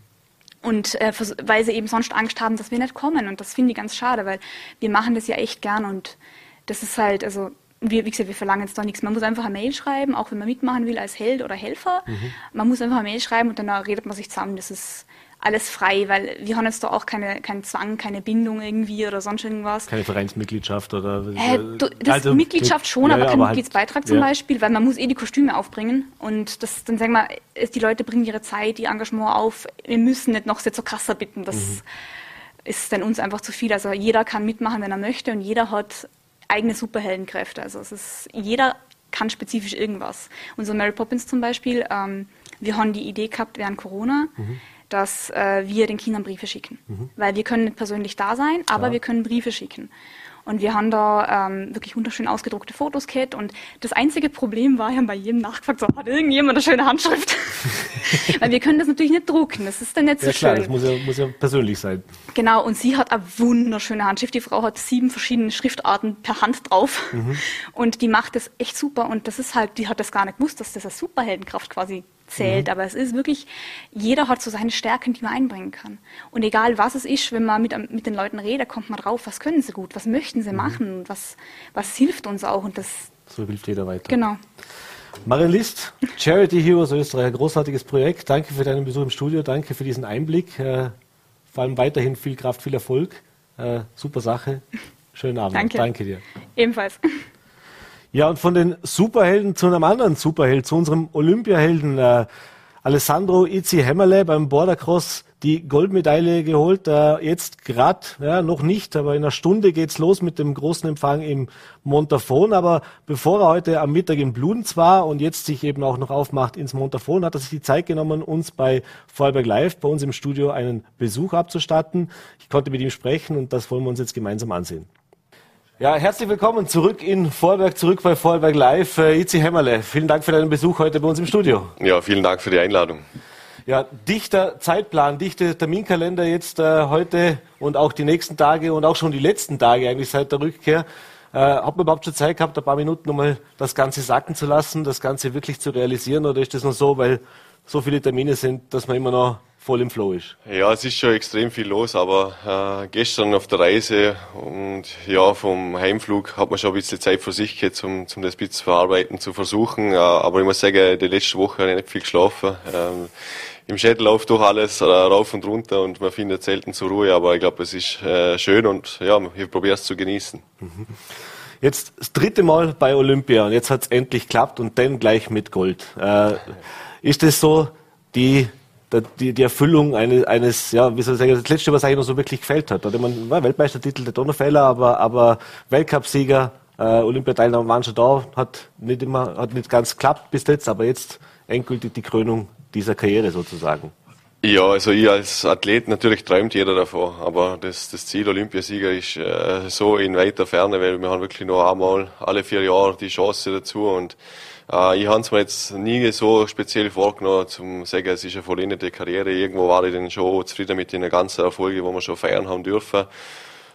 Und äh, weil sie eben sonst Angst haben, dass wir nicht kommen. Und das finde ich ganz schade, weil wir machen das ja echt gern und das ist halt, also wir, wie gesagt, wir verlangen jetzt doch nichts. Man muss einfach eine Mail schreiben, auch wenn man mitmachen will als Held oder Helfer. Mhm. Man muss einfach eine Mail schreiben und dann redet man sich zusammen. Das ist alles frei, weil wir haben jetzt da auch keine, keinen Zwang, keine Bindung irgendwie oder sonst irgendwas. Keine Vereinsmitgliedschaft oder? Äh, du, das also, Mitgliedschaft schon, ja, aber kein aber halt Mitgliedsbeitrag halt, zum ja. Beispiel, weil man muss eh die Kostüme aufbringen und das, dann sagen wir, die Leute bringen ihre Zeit, ihr Engagement auf, wir müssen nicht noch so krasser bitten, das mhm. ist dann uns einfach zu viel. Also jeder kann mitmachen, wenn er möchte und jeder hat eigene Superheldenkräfte. Also es ist, jeder kann spezifisch irgendwas. Unser Mary Poppins zum Beispiel, ähm, wir haben die Idee gehabt während Corona, mhm dass äh, wir den Kindern Briefe schicken. Mhm. Weil wir können nicht persönlich da sein, aber ja. wir können Briefe schicken. Und wir haben da ähm, wirklich wunderschön ausgedruckte Fotos gehabt. Und das einzige Problem war, wir haben bei jedem nachgefragt, so, hat irgendjemand eine schöne Handschrift? <laughs> Weil wir können das natürlich nicht drucken, das ist dann nicht so ja, klar, schön. Das muss ja, muss ja persönlich sein. Genau, und sie hat eine wunderschöne Handschrift. Die Frau hat sieben verschiedene Schriftarten per Hand drauf. Mhm. Und die macht das echt super. Und das ist halt, die hat das gar nicht gewusst, dass das eine Superheldenkraft quasi zählt. Mhm. Aber es ist wirklich, jeder hat so seine Stärken, die man einbringen kann. Und egal was es ist, wenn man mit, mit den Leuten redet, kommt man drauf, was können sie gut, was möchten sie mhm. machen, was, was hilft uns auch. Und das, so hilft jeder weiter. Genau. Marion List, Charity Heroes Österreich, ein großartiges Projekt. Danke für deinen Besuch im Studio, danke für diesen Einblick. Äh, vor allem weiterhin viel Kraft, viel Erfolg. Äh, super Sache. Schönen Abend. Danke. danke dir. Ebenfalls. Ja, und von den Superhelden zu einem anderen Superheld, zu unserem Olympiahelden äh, Alessandro Izzi Hämmerle beim Bordercross die Goldmedaille geholt. Äh, jetzt gerade, ja, noch nicht, aber in einer Stunde geht's los mit dem großen Empfang im Montafon. Aber bevor er heute am Mittag in Bludenz war und jetzt sich eben auch noch aufmacht ins Montafon, hat er sich die Zeit genommen, uns bei Vorarlberg Live, bei uns im Studio, einen Besuch abzustatten. Ich konnte mit ihm sprechen und das wollen wir uns jetzt gemeinsam ansehen. Ja, herzlich willkommen zurück in Vorwerk, zurück bei Vorwerk Live. Äh, Itzi Hämmerle, vielen Dank für deinen Besuch heute bei uns im Studio. Ja, vielen Dank für die Einladung. Ja, dichter Zeitplan, dichter Terminkalender jetzt äh, heute und auch die nächsten Tage und auch schon die letzten Tage eigentlich seit der Rückkehr. Äh, hat man überhaupt schon Zeit gehabt, ein paar Minuten nochmal das Ganze sacken zu lassen, das Ganze wirklich zu realisieren oder ist das nur so, weil so viele Termine sind, dass man immer noch voll im Flow ist. Ja, es ist schon extrem viel los, aber äh, gestern auf der Reise und ja, vom Heimflug hat man schon ein bisschen Zeit für sich gehabt, um, um das ein bisschen zu verarbeiten, zu versuchen. Äh, aber ich muss sagen, die letzte Woche habe ich nicht viel geschlafen. Ähm, Im Schädel läuft doch alles äh, rauf und runter und man findet selten zur Ruhe, aber ich glaube, es ist äh, schön und ja, ich probiere es zu genießen. Mhm. Jetzt das dritte Mal bei Olympia und jetzt hat es endlich geklappt und dann gleich mit Gold. Äh, ist es so die die, die Erfüllung eines, eines, ja, wie soll ich sagen, das letzte, was eigentlich noch so wirklich gefällt hat. Oder man, Weltmeistertitel der Donnerfehler, aber, aber Weltcupsieger, äh, Olympiateilnahme waren schon da, hat nicht immer, hat nicht ganz geklappt bis jetzt, aber jetzt endgültig die Krönung dieser Karriere sozusagen? Ja, also ich als Athlet natürlich träumt jeder davon, aber das, das Ziel Olympiasieger ist äh, so in weiter Ferne, weil wir haben wirklich nur einmal alle vier Jahre die Chance dazu und äh, ich habe es mir jetzt nie so speziell vorgenommen, zum sagen, es ist eine vollendete Karriere. Irgendwo war ich dann schon zufrieden mit den ganzen Erfolgen, die wir schon feiern haben dürfen.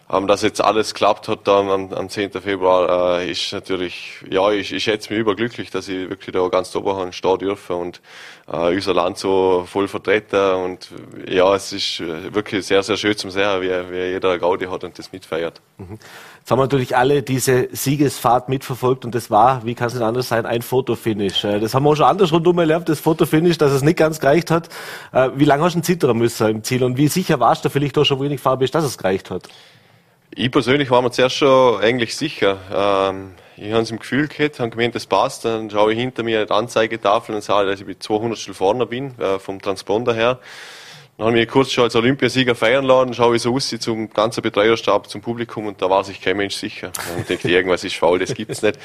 Ähm, dass jetzt alles klappt hat dann am, am 10. Februar, äh, ist natürlich, ja, ich, ich schätze mich überglücklich, dass ich wirklich da ganz oben stehen dürfen und äh, unser Land so voll vertreten und ja, es ist wirklich sehr, sehr schön zum sehen, wie, wie jeder Gaudi hat und das mitfeiert. Mhm. Jetzt haben wir natürlich alle diese Siegesfahrt mitverfolgt und das war, wie kann es nicht anders sein, ein Fotofinish. Äh, das haben wir auch schon anders rundum erlebt, das Fotofinish, dass es nicht ganz gereicht hat. Äh, wie lange hast du denn zittern müssen im Ziel und wie sicher warst du vielleicht auch schon wenig Farbe ist, dass es gereicht hat? Ich persönlich war mir zuerst schon eigentlich sicher. Ähm, ich habe es im Gefühl gehabt, habe gemeint, das passt. Dann schaue ich hinter mir die Anzeigetafel und sage, dass ich mit 200 vorne bin, äh, vom Transponder her. Dann habe ich mich kurz schon als Olympiasieger feiern lassen, schaue ich so aus zum ganzen Betreuerstab, zum Publikum und da war sich kein Mensch sicher. Und ich dachte, irgendwas ist faul, das gibt's nicht.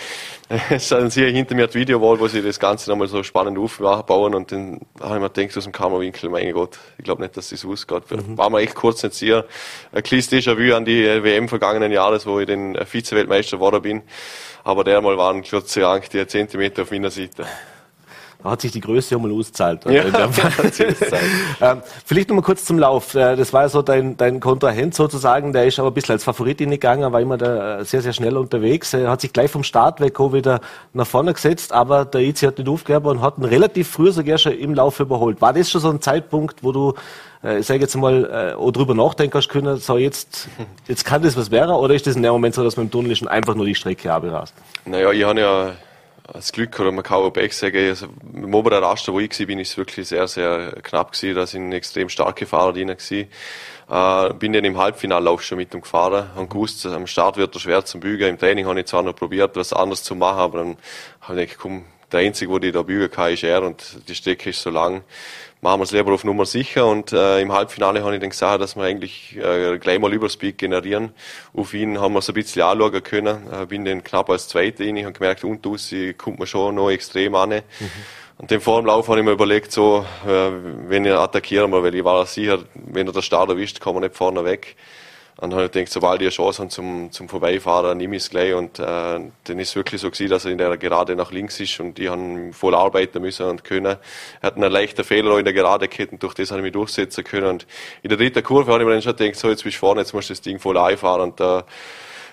dann sehe ich hinter mir das Videowall, wo sie das Ganze nochmal so spannend aufbauen und dann habe ich mir gedacht aus dem Kamerawinkel, mein Gott, ich glaube nicht, dass das ausgeht. Mhm. War mir echt kurz nicht sicher. Ein kleines Déjà-vu an die WM vergangenen Jahres, wo ich den Vize-Weltmeister geworden bin. Aber dermal waren sei Dank die Zentimeter auf meiner Seite. Hat sich die Größe ja mal ausgezahlt. Ja, <laughs> ähm, vielleicht noch mal kurz zum Lauf. Äh, das war ja so dein, dein Kontrahent sozusagen. Der ist aber ein bisschen als Favorit gegangen, war immer da äh, sehr, sehr schnell unterwegs. Er hat sich gleich vom Start weg auch wieder nach vorne gesetzt, aber der IC hat nicht aufgegeben und hat ihn relativ früh sogar schon im Lauf überholt. War das schon so ein Zeitpunkt, wo du äh, ich sage jetzt mal, äh, drüber nachdenken hast können, so jetzt, jetzt kann das was werden, oder ist das in dem Moment so, dass man im Tunnel schon einfach nur die Strecke abrast? Naja, ich habe ja das Glück, oder man kann auch Beck sagen, also im oberen Raster, wo ich war, bin, es wirklich sehr, sehr knapp gewesen. Da sind extrem starke Fahrer drin gewesen. Äh, bin dann im Halbfinallauf schon mit dem gefahren und gewusst, am Start wird er schwer zum Bügen. Im Training habe ich zwar noch probiert, was anderes zu machen, aber dann habe ich gedacht, komm, der Einzige, wo die da bügen kann, ist er und die Strecke ist so lang machen wir es lieber auf Nummer sicher. Und äh, im Halbfinale habe ich dann gesagt, dass wir eigentlich äh, gleich mal Überspeed generieren. Auf ihn haben wir es ein bisschen anschauen können. Äh, bin dann knapp als Zweiter rein. Ich habe gemerkt, unten kommt man schon noch extrem an. Mhm. Und dem vor dem Lauf habe ich mir überlegt, so, äh, wenn ich attackieren wir, weil ich war sicher, wenn er den Start erwischt, kann man nicht vorne weg. Und dann habe ich gedacht, sobald ich eine Chance habe zum, zum Vorbeifahren, nehme ich es gleich. Und äh, dann ist wirklich so gewesen, dass er in der Gerade nach links ist und ich habe voll arbeiten müssen und können. Er hat einen leichten Fehler in der Gerade gehabt und durch das habe ich mich durchsetzen können. Und in der dritten Kurve habe ich mir dann schon gedacht, so jetzt bist du vorne, jetzt musst du das Ding voll einfahren. Und äh,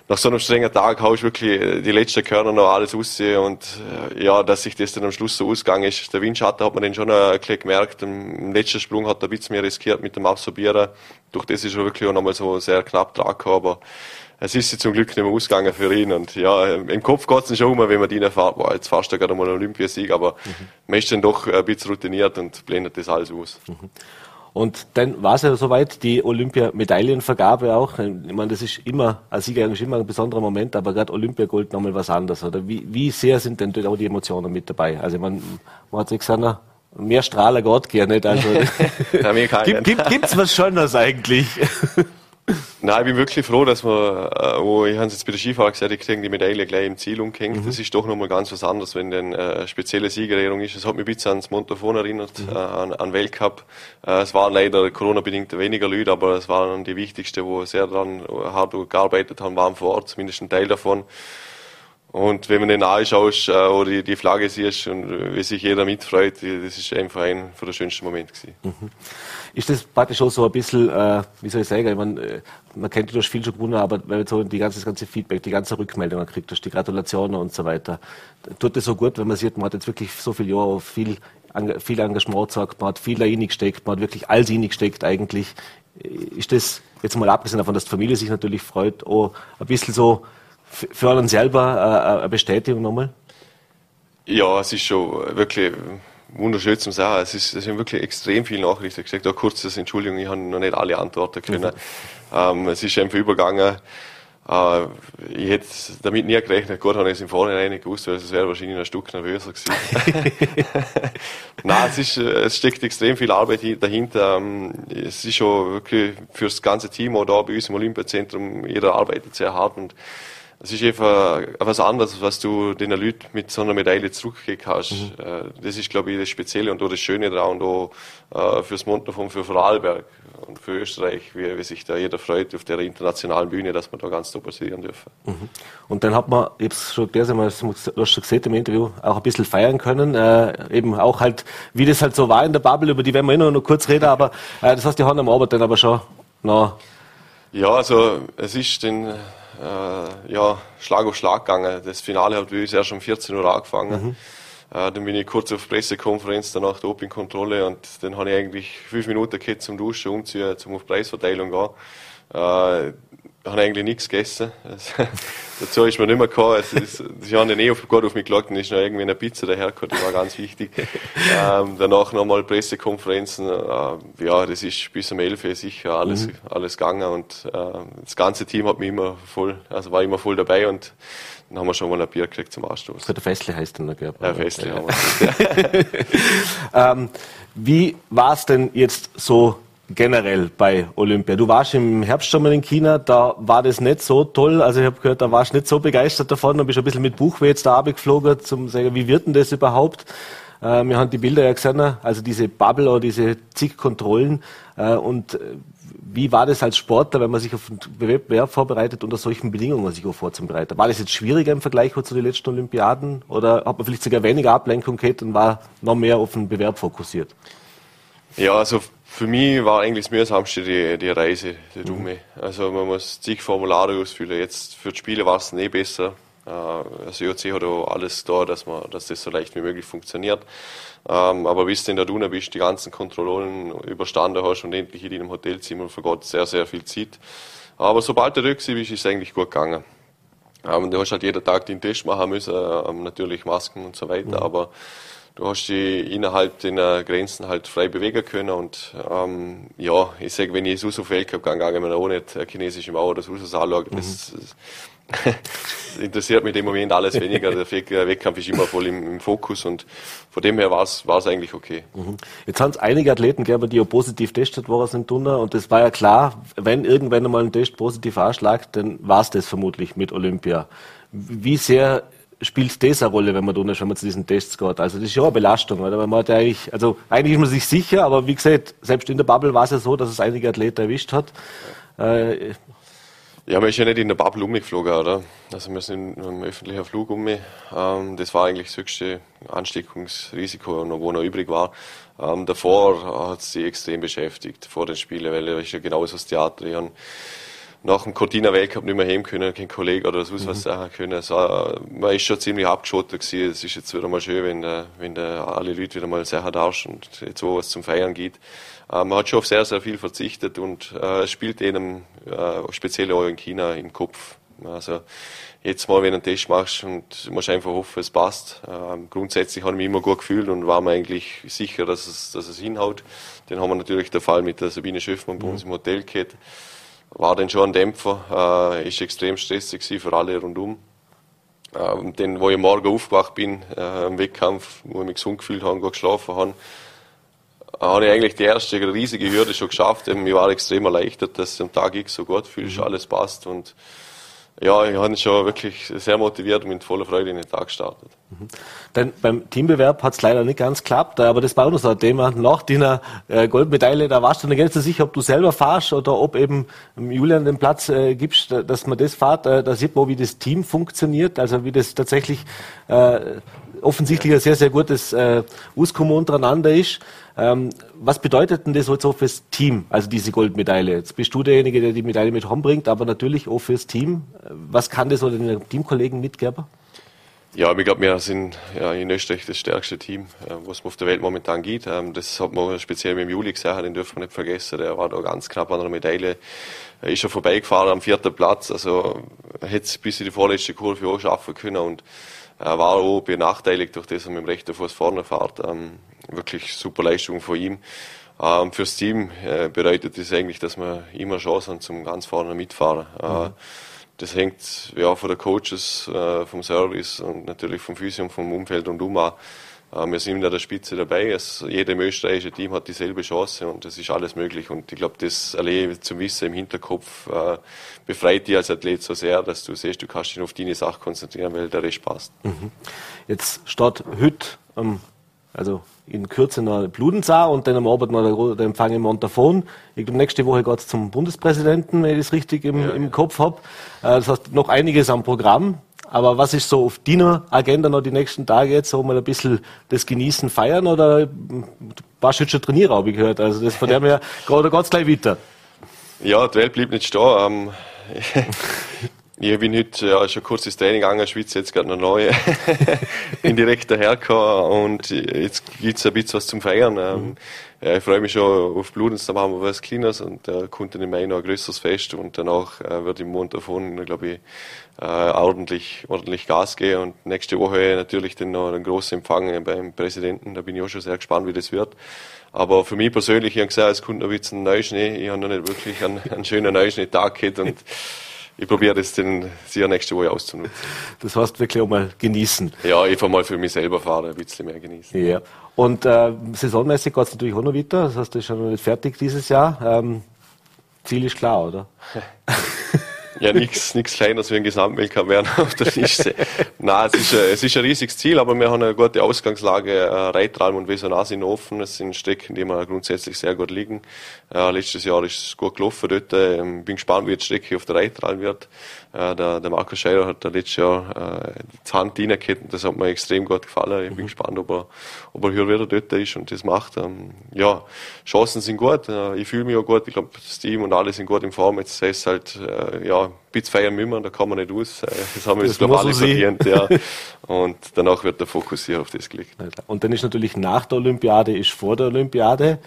nach so einem strengen Tag haust wirklich äh, die letzten Körner noch alles aussehen und äh, ja, dass sich das dann am Schluss so ausgegangen ist. Der Windschatten hat man dann schon ein bisschen gemerkt. Im letzten Sprung hat er ein bisschen mehr riskiert mit dem Absorbieren. Durch das ist er wirklich auch nochmal so sehr knapp dran gekommen, aber es ist sich zum Glück nicht mehr ausgegangen für ihn. Und ja, im Kopf geht es schon um, wenn man die erfahrt, boah, jetzt fast gerade mal einen Olympiasieg, aber mhm. man ist dann doch ein bisschen routiniert und blendet das alles aus. Mhm. Und dann war es ja soweit, die Olympiamedaillenvergabe auch. Ich meine, das ist immer, als Sieger eigentlich immer ein besonderer Moment, aber gerade Olympiagold nochmal was anderes. Oder wie, wie sehr sind denn dort auch die Emotionen mit dabei? Also man, man hat sich gesagt, mehr Strahler gar nicht. Also, <laughs> gibt, <laughs> gibt, gibt's was Schöneres eigentlich? <laughs> Nein, ich bin wirklich froh, dass wir, äh, oh, ich habe es jetzt bei der Skifahrer gesagt, ich kriege die Medaille gleich im Ziel umgehängt. Mhm. Das ist doch nochmal ganz was anderes, wenn dann äh, spezielle Siegerehrung ist. Es hat mich ein bisschen ans Montafon erinnert, mhm. äh, an, an Weltcup. Äh, es waren leider Corona-bedingt weniger Leute, aber es waren die wichtigsten, wo sehr daran hart gearbeitet haben, waren vor Ort, zumindest ein Teil davon. Und wenn man den anschaust äh, oder die, die Flagge siehst und wie sich jeder mitfreut, das ist einfach ein von der schönsten Momente gewesen. Mhm. Ist das praktisch auch so ein bisschen, äh, wie soll ich sagen, ich meine, äh, man kennt du hast viel schon gewonnen, aber wenn man so die ganze, das ganze Feedback, die ganze Rückmeldung kriegt, durch die Gratulationen und so weiter, tut das so gut, wenn man sieht, man hat jetzt wirklich so viele Jahre viel, viel Engagement gesagt, man hat viel da reingesteckt, man hat wirklich alles reingesteckt eigentlich. Ist das, jetzt mal abgesehen davon, dass die Familie sich natürlich freut, auch ein bisschen so, für einen selber äh, eine Bestätigung nochmal? Ja, es ist schon wirklich wunderschön zum sagen. Es, ist, es sind wirklich extrem viele Nachrichten. Ich gesagt, kurz das Entschuldigung, ich habe noch nicht alle antworten können. Ähm, es ist einfach übergangen. Äh, ich hätte damit nie gerechnet. Gut, habe ich es im Vorhinein nicht gewusst, weil es wäre wahrscheinlich ein Stück nervöser gewesen. <laughs> Nein, es, ist, es steckt extrem viel Arbeit dahinter. Ähm, es ist schon wirklich für das ganze Team auch da bei uns im Olympiazentrum, jeder arbeitet sehr hart und das ist einfach was anderes, was du den Leuten mit so einer Medaille zurückgeben kannst. Mhm. Äh, das ist, glaube ich, das Spezielle und auch das Schöne daran und auch äh, fürs Montafon, für Vorarlberg und für Österreich, wie, wie, sich da jeder freut auf der internationalen Bühne, dass wir da ganz top passieren dürfen. Mhm. Und dann hat man, ich habe es schon gelesen, du hast schon gesehen im Interview, auch ein bisschen feiern können. Äh, eben auch halt, wie das halt so war in der Bubble, über die werden wir immer noch kurz reden, aber äh, das heißt, die haben am Abend dann aber schon noch. Ja, also es ist den äh, ja, Schlag auf Schlag gegangen. Das Finale hat wie erst um 14 Uhr angefangen. Mhm. Äh, dann bin ich kurz auf Pressekonferenz, danach Dopingkontrolle und dann habe ich eigentlich fünf Minuten gehabt zum Duschen, umziehen, zum auf Preisverteilung gehen. Äh, habe eigentlich nichts gegessen. <laughs> dazu ist mir nicht mehr gekommen. Es ist, ich habe eh auf, gut auf mich gelockt und ist noch irgendwie eine Pizza dahergekommen, die war ganz wichtig. <laughs> ähm, danach nochmal Pressekonferenzen. Äh, ja, das ist bis um 11 Uhr sicher alles, mhm. alles gegangen und äh, das ganze Team hat mich immer voll, also war immer voll dabei und dann haben wir schon mal ein Bier gekriegt zum Ausstoß. Der Festli heißt dann, gell? Ja, Festli haben wir. <laughs> ähm, wie war es denn jetzt so generell bei Olympia? Du warst im Herbst schon mal in China, da war das nicht so toll. Also ich habe gehört, da warst du nicht so begeistert davon. Da bist du ein bisschen mit Buchweh jetzt da geflogen, zum sagen, wie wird denn das überhaupt? Äh, wir haben die Bilder ja gesehen, also diese Bubble oder diese zig Kontrollen. Äh, und äh, wie war das als Sportler, wenn man sich auf einen Wettbewerb vorbereitet, unter solchen Bedingungen sich auch vorzubereiten? War das jetzt schwieriger im Vergleich zu den letzten Olympiaden? Oder hat man vielleicht sogar weniger Ablenkung gehabt und war noch mehr auf den Bewerb fokussiert? Ja, also für mich war eigentlich das mühsamste die, die Reise, die Dumme. Mhm. Also man muss zig Formulare ausfüllen. Jetzt für die Spiele war es nicht besser. Äh, das IOC hat auch alles da, dass, man, dass das so leicht wie möglich funktioniert. Ähm, aber bis du in der Dune bist, die ganzen Kontrollen überstanden hast und endlich in deinem Hotelzimmer vergeht sehr, sehr viel Zeit. Aber sobald du rück bist, ist es eigentlich gut gegangen. Ähm, du hast halt jeden Tag den Test machen müssen, ähm, natürlich Masken und so weiter, mhm. aber du hast dich innerhalb deiner Grenzen halt frei bewegen können und ähm, ja, ich sage, wenn ich so auf Weltcup gegangen bin, auch nicht eine chinesische Mauer oder so anschaue, das, mhm. das <laughs> interessiert mich im Moment alles weniger. Der Wettkampf ist immer voll im, im Fokus und von dem her war es eigentlich okay. Mhm. Jetzt haben es einige Athleten gegeben, die auch positiv testet worden sind Dunner und das war ja klar, wenn irgendwann einmal ein Test positiv anschlägt, dann war es das vermutlich mit Olympia. Wie sehr spielt das eine Rolle, wenn man, tun, wenn man zu diesen Tests geht. Also das ist ja eine Belastung, oder? Weil man hat eigentlich, also eigentlich ist man sich sicher, aber wie gesagt, selbst in der Bubble war es ja so, dass es einige Athleten erwischt hat. Äh, ja, man ist ja nicht in der Bubble umgeflogen, oder? Also wir sind im öffentlichen Flug um. Ähm, das war eigentlich das höchste Ansteckungsrisiko, wo noch übrig war. Ähm, davor hat es sie extrem beschäftigt, vor den Spielen, weil ist ja genauso das Theater. Ich nach dem Cortina Weltcup nicht mehr heim können, kein Kollege oder sonst was mhm. sagen können. Also, man ist schon ziemlich abgeschottet gewesen. Es ist jetzt wieder mal schön, wenn, der, wenn der alle Leute wieder mal sehr darfst und jetzt wo was zum Feiern geht. Äh, man hat schon auf sehr, sehr viel verzichtet und äh, es spielt einem, äh, speziell auch in China, im Kopf. Also, jetzt mal, wenn du einen Test machst und musst einfach hoffen, es passt. Ähm, grundsätzlich habe ich mich immer gut gefühlt und war mir eigentlich sicher, dass es, dass es hinhaut. Den haben wir natürlich der Fall mit der Sabine Schöffmann bei uns im Hotel gehabt war dann schon ein Dämpfer, äh, ist extrem stressig für alle rundum. Äh, und dann, wo ich morgen aufgewacht bin, äh, im Wettkampf, wo ich mich gesund gefühlt habe, gut geschlafen habe, habe ich eigentlich die erste riesige Hürde schon geschafft. Ich war extrem erleichtert, dass am Tag X so gut fühlst, mhm. alles passt und ja, ich habe schon wirklich sehr motiviert und mit voller Freude in den Tag gestartet. Mhm. Denn beim Teambewerb hat es leider nicht ganz geklappt, aber das war auch noch so ein Thema. Nach deiner äh, Goldmedaille, da warst du nicht ganz sicher, ob du selber fahrst oder ob eben Julian den Platz äh, gibst, dass man das fahrt. Äh, da sieht man, wie das Team funktioniert, also wie das tatsächlich äh, offensichtlich ein sehr, sehr gutes äh, Auskommen untereinander ist. Ähm, was bedeutet denn das so fürs Team, also diese Goldmedaille? Jetzt bist du derjenige, der die Medaille mit bringt, aber natürlich auch fürs Team. Was kann das so den Teamkollegen mitgeben? Ja, ich glaube, wir sind ja, in Österreich das stärkste Team, äh, was man auf der Welt momentan gibt. Ähm, das hat man speziell mit dem Juli gesehen, den dürfen wir nicht vergessen. Der war da ganz knapp an einer Medaille. Er ist schon vorbeigefahren am vierten Platz, also hätte es bis in die vorletzte Kurve auch schaffen können und er war auch benachteiligt durch das, er mit dem rechten Fuß vorne fährt. Ähm, wirklich super Leistung von ihm. Ähm, fürs Team äh, bedeutet das eigentlich, dass wir immer Chance haben zum ganz vorne mitfahren. Äh, mhm. das hängt ja von den Coaches, äh, vom Service und natürlich vom Physio und vom Umfeld und um äh, wir sind in der Spitze dabei. Es, jedem österreichische Team hat dieselbe Chance und es ist alles möglich. Und ich glaube, das allein zu wissen im Hinterkopf äh, befreit dich als Athlet so sehr, dass du siehst, du kannst dich auf deine Sache konzentrieren, weil der Rest passt. Mhm. Jetzt steht heute, ähm, also in Kürze noch Bludensau und dann am Abend noch der, Empfang in Montafon. Ich glaube, nächste Woche geht es zum Bundespräsidenten, wenn ich das richtig im, ja, im ja. Kopf habe. Äh, das heißt, noch einiges am Programm. Aber was ist so auf deiner Agenda noch die nächsten Tage jetzt? So mal ein bisschen das Genießen, feiern oder warst jetzt schon Trainierer, habe ich gehört. Also das von dem her, <laughs> gerade geht's gleich weiter. Ja, die Welt blieb nicht stehen. Ähm, ich bin heute ja, schon kurzes Training gegangen, Schweiz jetzt gerade noch neu. <laughs> bin direkt dahergekommen und jetzt gibt's ein bisschen was zum Feiern. Ähm, mhm. Ja, ich freue mich schon auf Bludens, da machen wir was Kleines und da äh, kommt dann im Mai noch ein größeres Fest und danach äh, wird im Mond davon, glaube ich, äh, ordentlich, ordentlich Gas geben und nächste Woche natürlich dann noch ein großer Empfang beim Präsidenten, da bin ich auch schon sehr gespannt, wie das wird. Aber für mich persönlich, ich habe gesagt, es kommt noch ein bisschen Neuschnee, ich habe noch nicht wirklich einen, einen schönen Neuschnee-Tag gehabt und ich probiere das dann sicher nächste Woche auszunutzen. Das heißt wirklich auch mal genießen. Ja, einfach mal für mich selber fahren, ein bisschen mehr genießen. Ja. Und äh, saisonmäßig geht es natürlich auch noch weiter. Das heißt, das ist schon noch nicht fertig dieses Jahr. Ähm, Ziel ist klar, oder? <laughs> Ja, nichts nichts Kleines wie ein werden <laughs> auf der Liste. Nein, es ist, ein, es ist ein riesiges Ziel, aber wir haben eine gute Ausgangslage. Äh, Reitralm und Wesonar sind offen. Es sind Strecken, die wir grundsätzlich sehr gut liegen. Äh, letztes Jahr ist es gut gelaufen dort. Ähm, bin gespannt, wie die Strecke auf der Reitralm wird. Äh, der, der Markus Scheider hat da letztes Jahr äh, die Hand reingekettet. Das hat mir extrem gut gefallen. Ich bin mhm. gespannt, ob er, ob er hier wieder dort ist und das macht. Ähm, ja, Chancen sind gut. Ich fühle mich auch gut. Ich glaube, das Team und alle sind gut in Form. Jetzt heißt es halt, äh, ja, feiern müssen da kann man nicht aus. Äh, das haben wir jetzt, glaube alle verdient. Ja. <laughs> Und danach wird der Fokus hier auf das gelegt. Und dann ist natürlich nach der Olympiade, ist vor der Olympiade.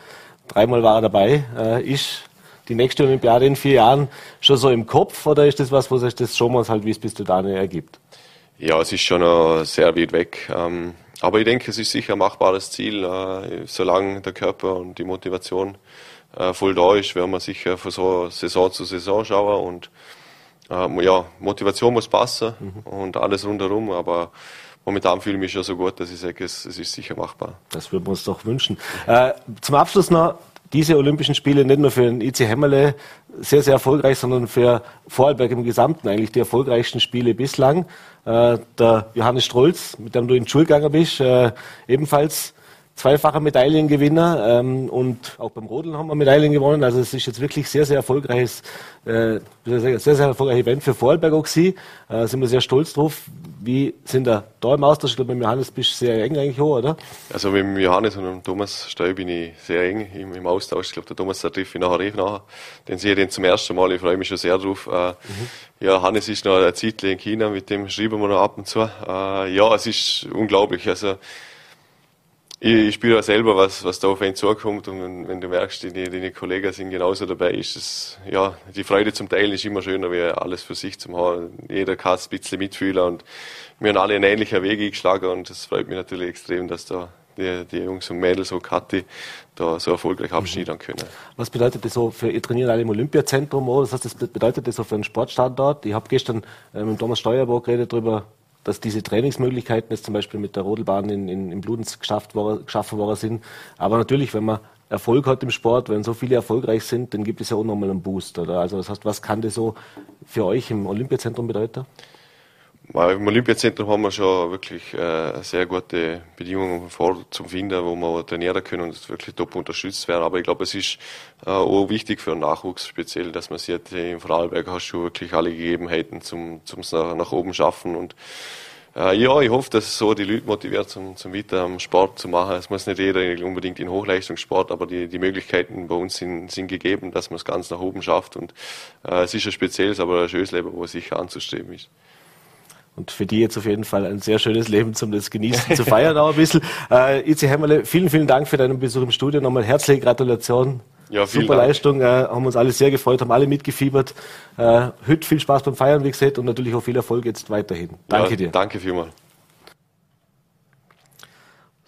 Dreimal war er dabei. Äh, ist die nächste Olympiade in vier Jahren schon so im Kopf oder ist das was, wo sich das schon mal halt, wie es bis dahin ergibt? Ja, es ist schon noch sehr weit weg. Ähm, aber ich denke, es ist sicher ein machbares Ziel, äh, solange der Körper und die Motivation voll da ist, werden wir sicher von so Saison zu Saison schauen und äh, ja, Motivation muss passen mhm. und alles rundherum, aber momentan fühle ich mich schon so gut, dass ich sage, es, es ist sicher machbar. Das würden wir uns doch wünschen. Äh, zum Abschluss noch diese Olympischen Spiele nicht nur für den IC Hämmerle sehr, sehr erfolgreich, sondern für Vorarlberg im Gesamten eigentlich die erfolgreichsten Spiele bislang. Äh, der Johannes Strolz, mit dem du in die Schule gegangen bist, äh, ebenfalls zweifacher Medaillengewinner ähm, und auch beim Rodeln haben wir Medaillen gewonnen. Also es ist jetzt wirklich sehr, sehr erfolgreiches, äh, sehr, sehr erfolgreiches Event für Vorarlberg auch gewesen. Äh, sind wir sehr stolz drauf. Wie sind da da im Austausch? Ich glaube, mit Johannes bist du sehr eng eigentlich hoch, oder? Also mit Johannes und dem Thomas Steu bin ich sehr eng im, im Austausch. Ich glaube, der Thomas, der trifft ich nachher eh nachher. Den sehe ich den zum ersten Mal. Ich freue mich schon sehr drauf. Äh, mhm. Ja, Hannes ist noch ein Zeit in China, mit dem schreiben wir noch ab und zu. Äh, ja, es ist unglaublich. Also, ich, ich spüre auch selber, was, was da auf einen zukommt und wenn, wenn du merkst, die, deine Kollegen sind genauso dabei, ist es, ja, die Freude zum Teilen ist immer schöner, wie alles für sich zu haben. Jeder kann es ein bisschen mitfühlen und wir haben alle einen ähnlichen Weg eingeschlagen und es freut mich natürlich extrem, dass da die, die Jungs und Mädels, so Kathi, da so erfolgreich abschneiden können. Was bedeutet das so für, ihr trainiert alle im Olympiazentrum, oder? Was heißt, das bedeutet das so für einen Sportstandort? Ich habe gestern äh, mit Thomas Steuerbach geredet darüber, dass diese Trainingsmöglichkeiten jetzt zum Beispiel mit der Rodelbahn in, in, in Bludens geschafft worden, geschaffen worden sind. Aber natürlich, wenn man Erfolg hat im Sport, wenn so viele erfolgreich sind, dann gibt es ja auch nochmal einen Boost. Oder? Also das heißt, was kann das so für euch im Olympiazentrum bedeuten? Im Olympiazentrum haben wir schon wirklich äh, sehr gute Bedingungen zum Finden, wo wir trainieren können und wirklich top unterstützt werden. Aber ich glaube, es ist äh, auch wichtig für den Nachwuchs speziell, dass man sieht, in Vorarlberg hast du wirklich alle Gegebenheiten zum, zum nach, nach oben schaffen und äh, ja, ich hoffe, dass es so die Leute motiviert, zum, zum weiter am Sport zu machen. Es muss nicht jeder unbedingt in Hochleistungssport, aber die, die Möglichkeiten bei uns sind, sind gegeben, dass man es ganz nach oben schafft. Und äh, es ist ein spezielles, aber ein schönes Leben, wo sicher anzustreben ist. Und für die jetzt auf jeden Fall ein sehr schönes Leben zum das Genießen, zu feiern auch ein bisschen. <laughs> Äh, Itzi Hämmerle, vielen, vielen Dank für deinen Besuch im Studio. Nochmal herzliche Gratulation. Ja, Super Dank. Leistung, äh, haben uns alle sehr gefreut, haben alle mitgefiebert. Äh, heute viel Spaß beim Feiern, wie gesagt, und natürlich auch viel Erfolg jetzt weiterhin. Danke ja, dir. Danke vielmals.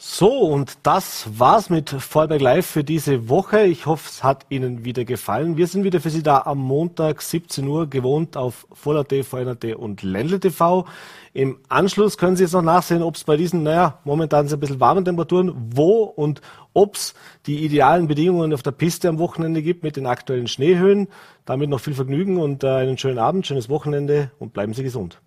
So, und das war's mit Vorberg Live für diese Woche. Ich hoffe, es hat Ihnen wieder gefallen. Wir sind wieder für Sie da am Montag 17 Uhr gewohnt auf Voll.at, VNAT und Ländle TV. Im Anschluss können Sie jetzt noch nachsehen, ob es bei diesen, naja, momentan so ein bisschen warmen Temperaturen, wo und ob es die idealen Bedingungen auf der Piste am Wochenende gibt mit den aktuellen Schneehöhen. Damit noch viel Vergnügen und äh, einen schönen Abend, schönes Wochenende und bleiben Sie gesund.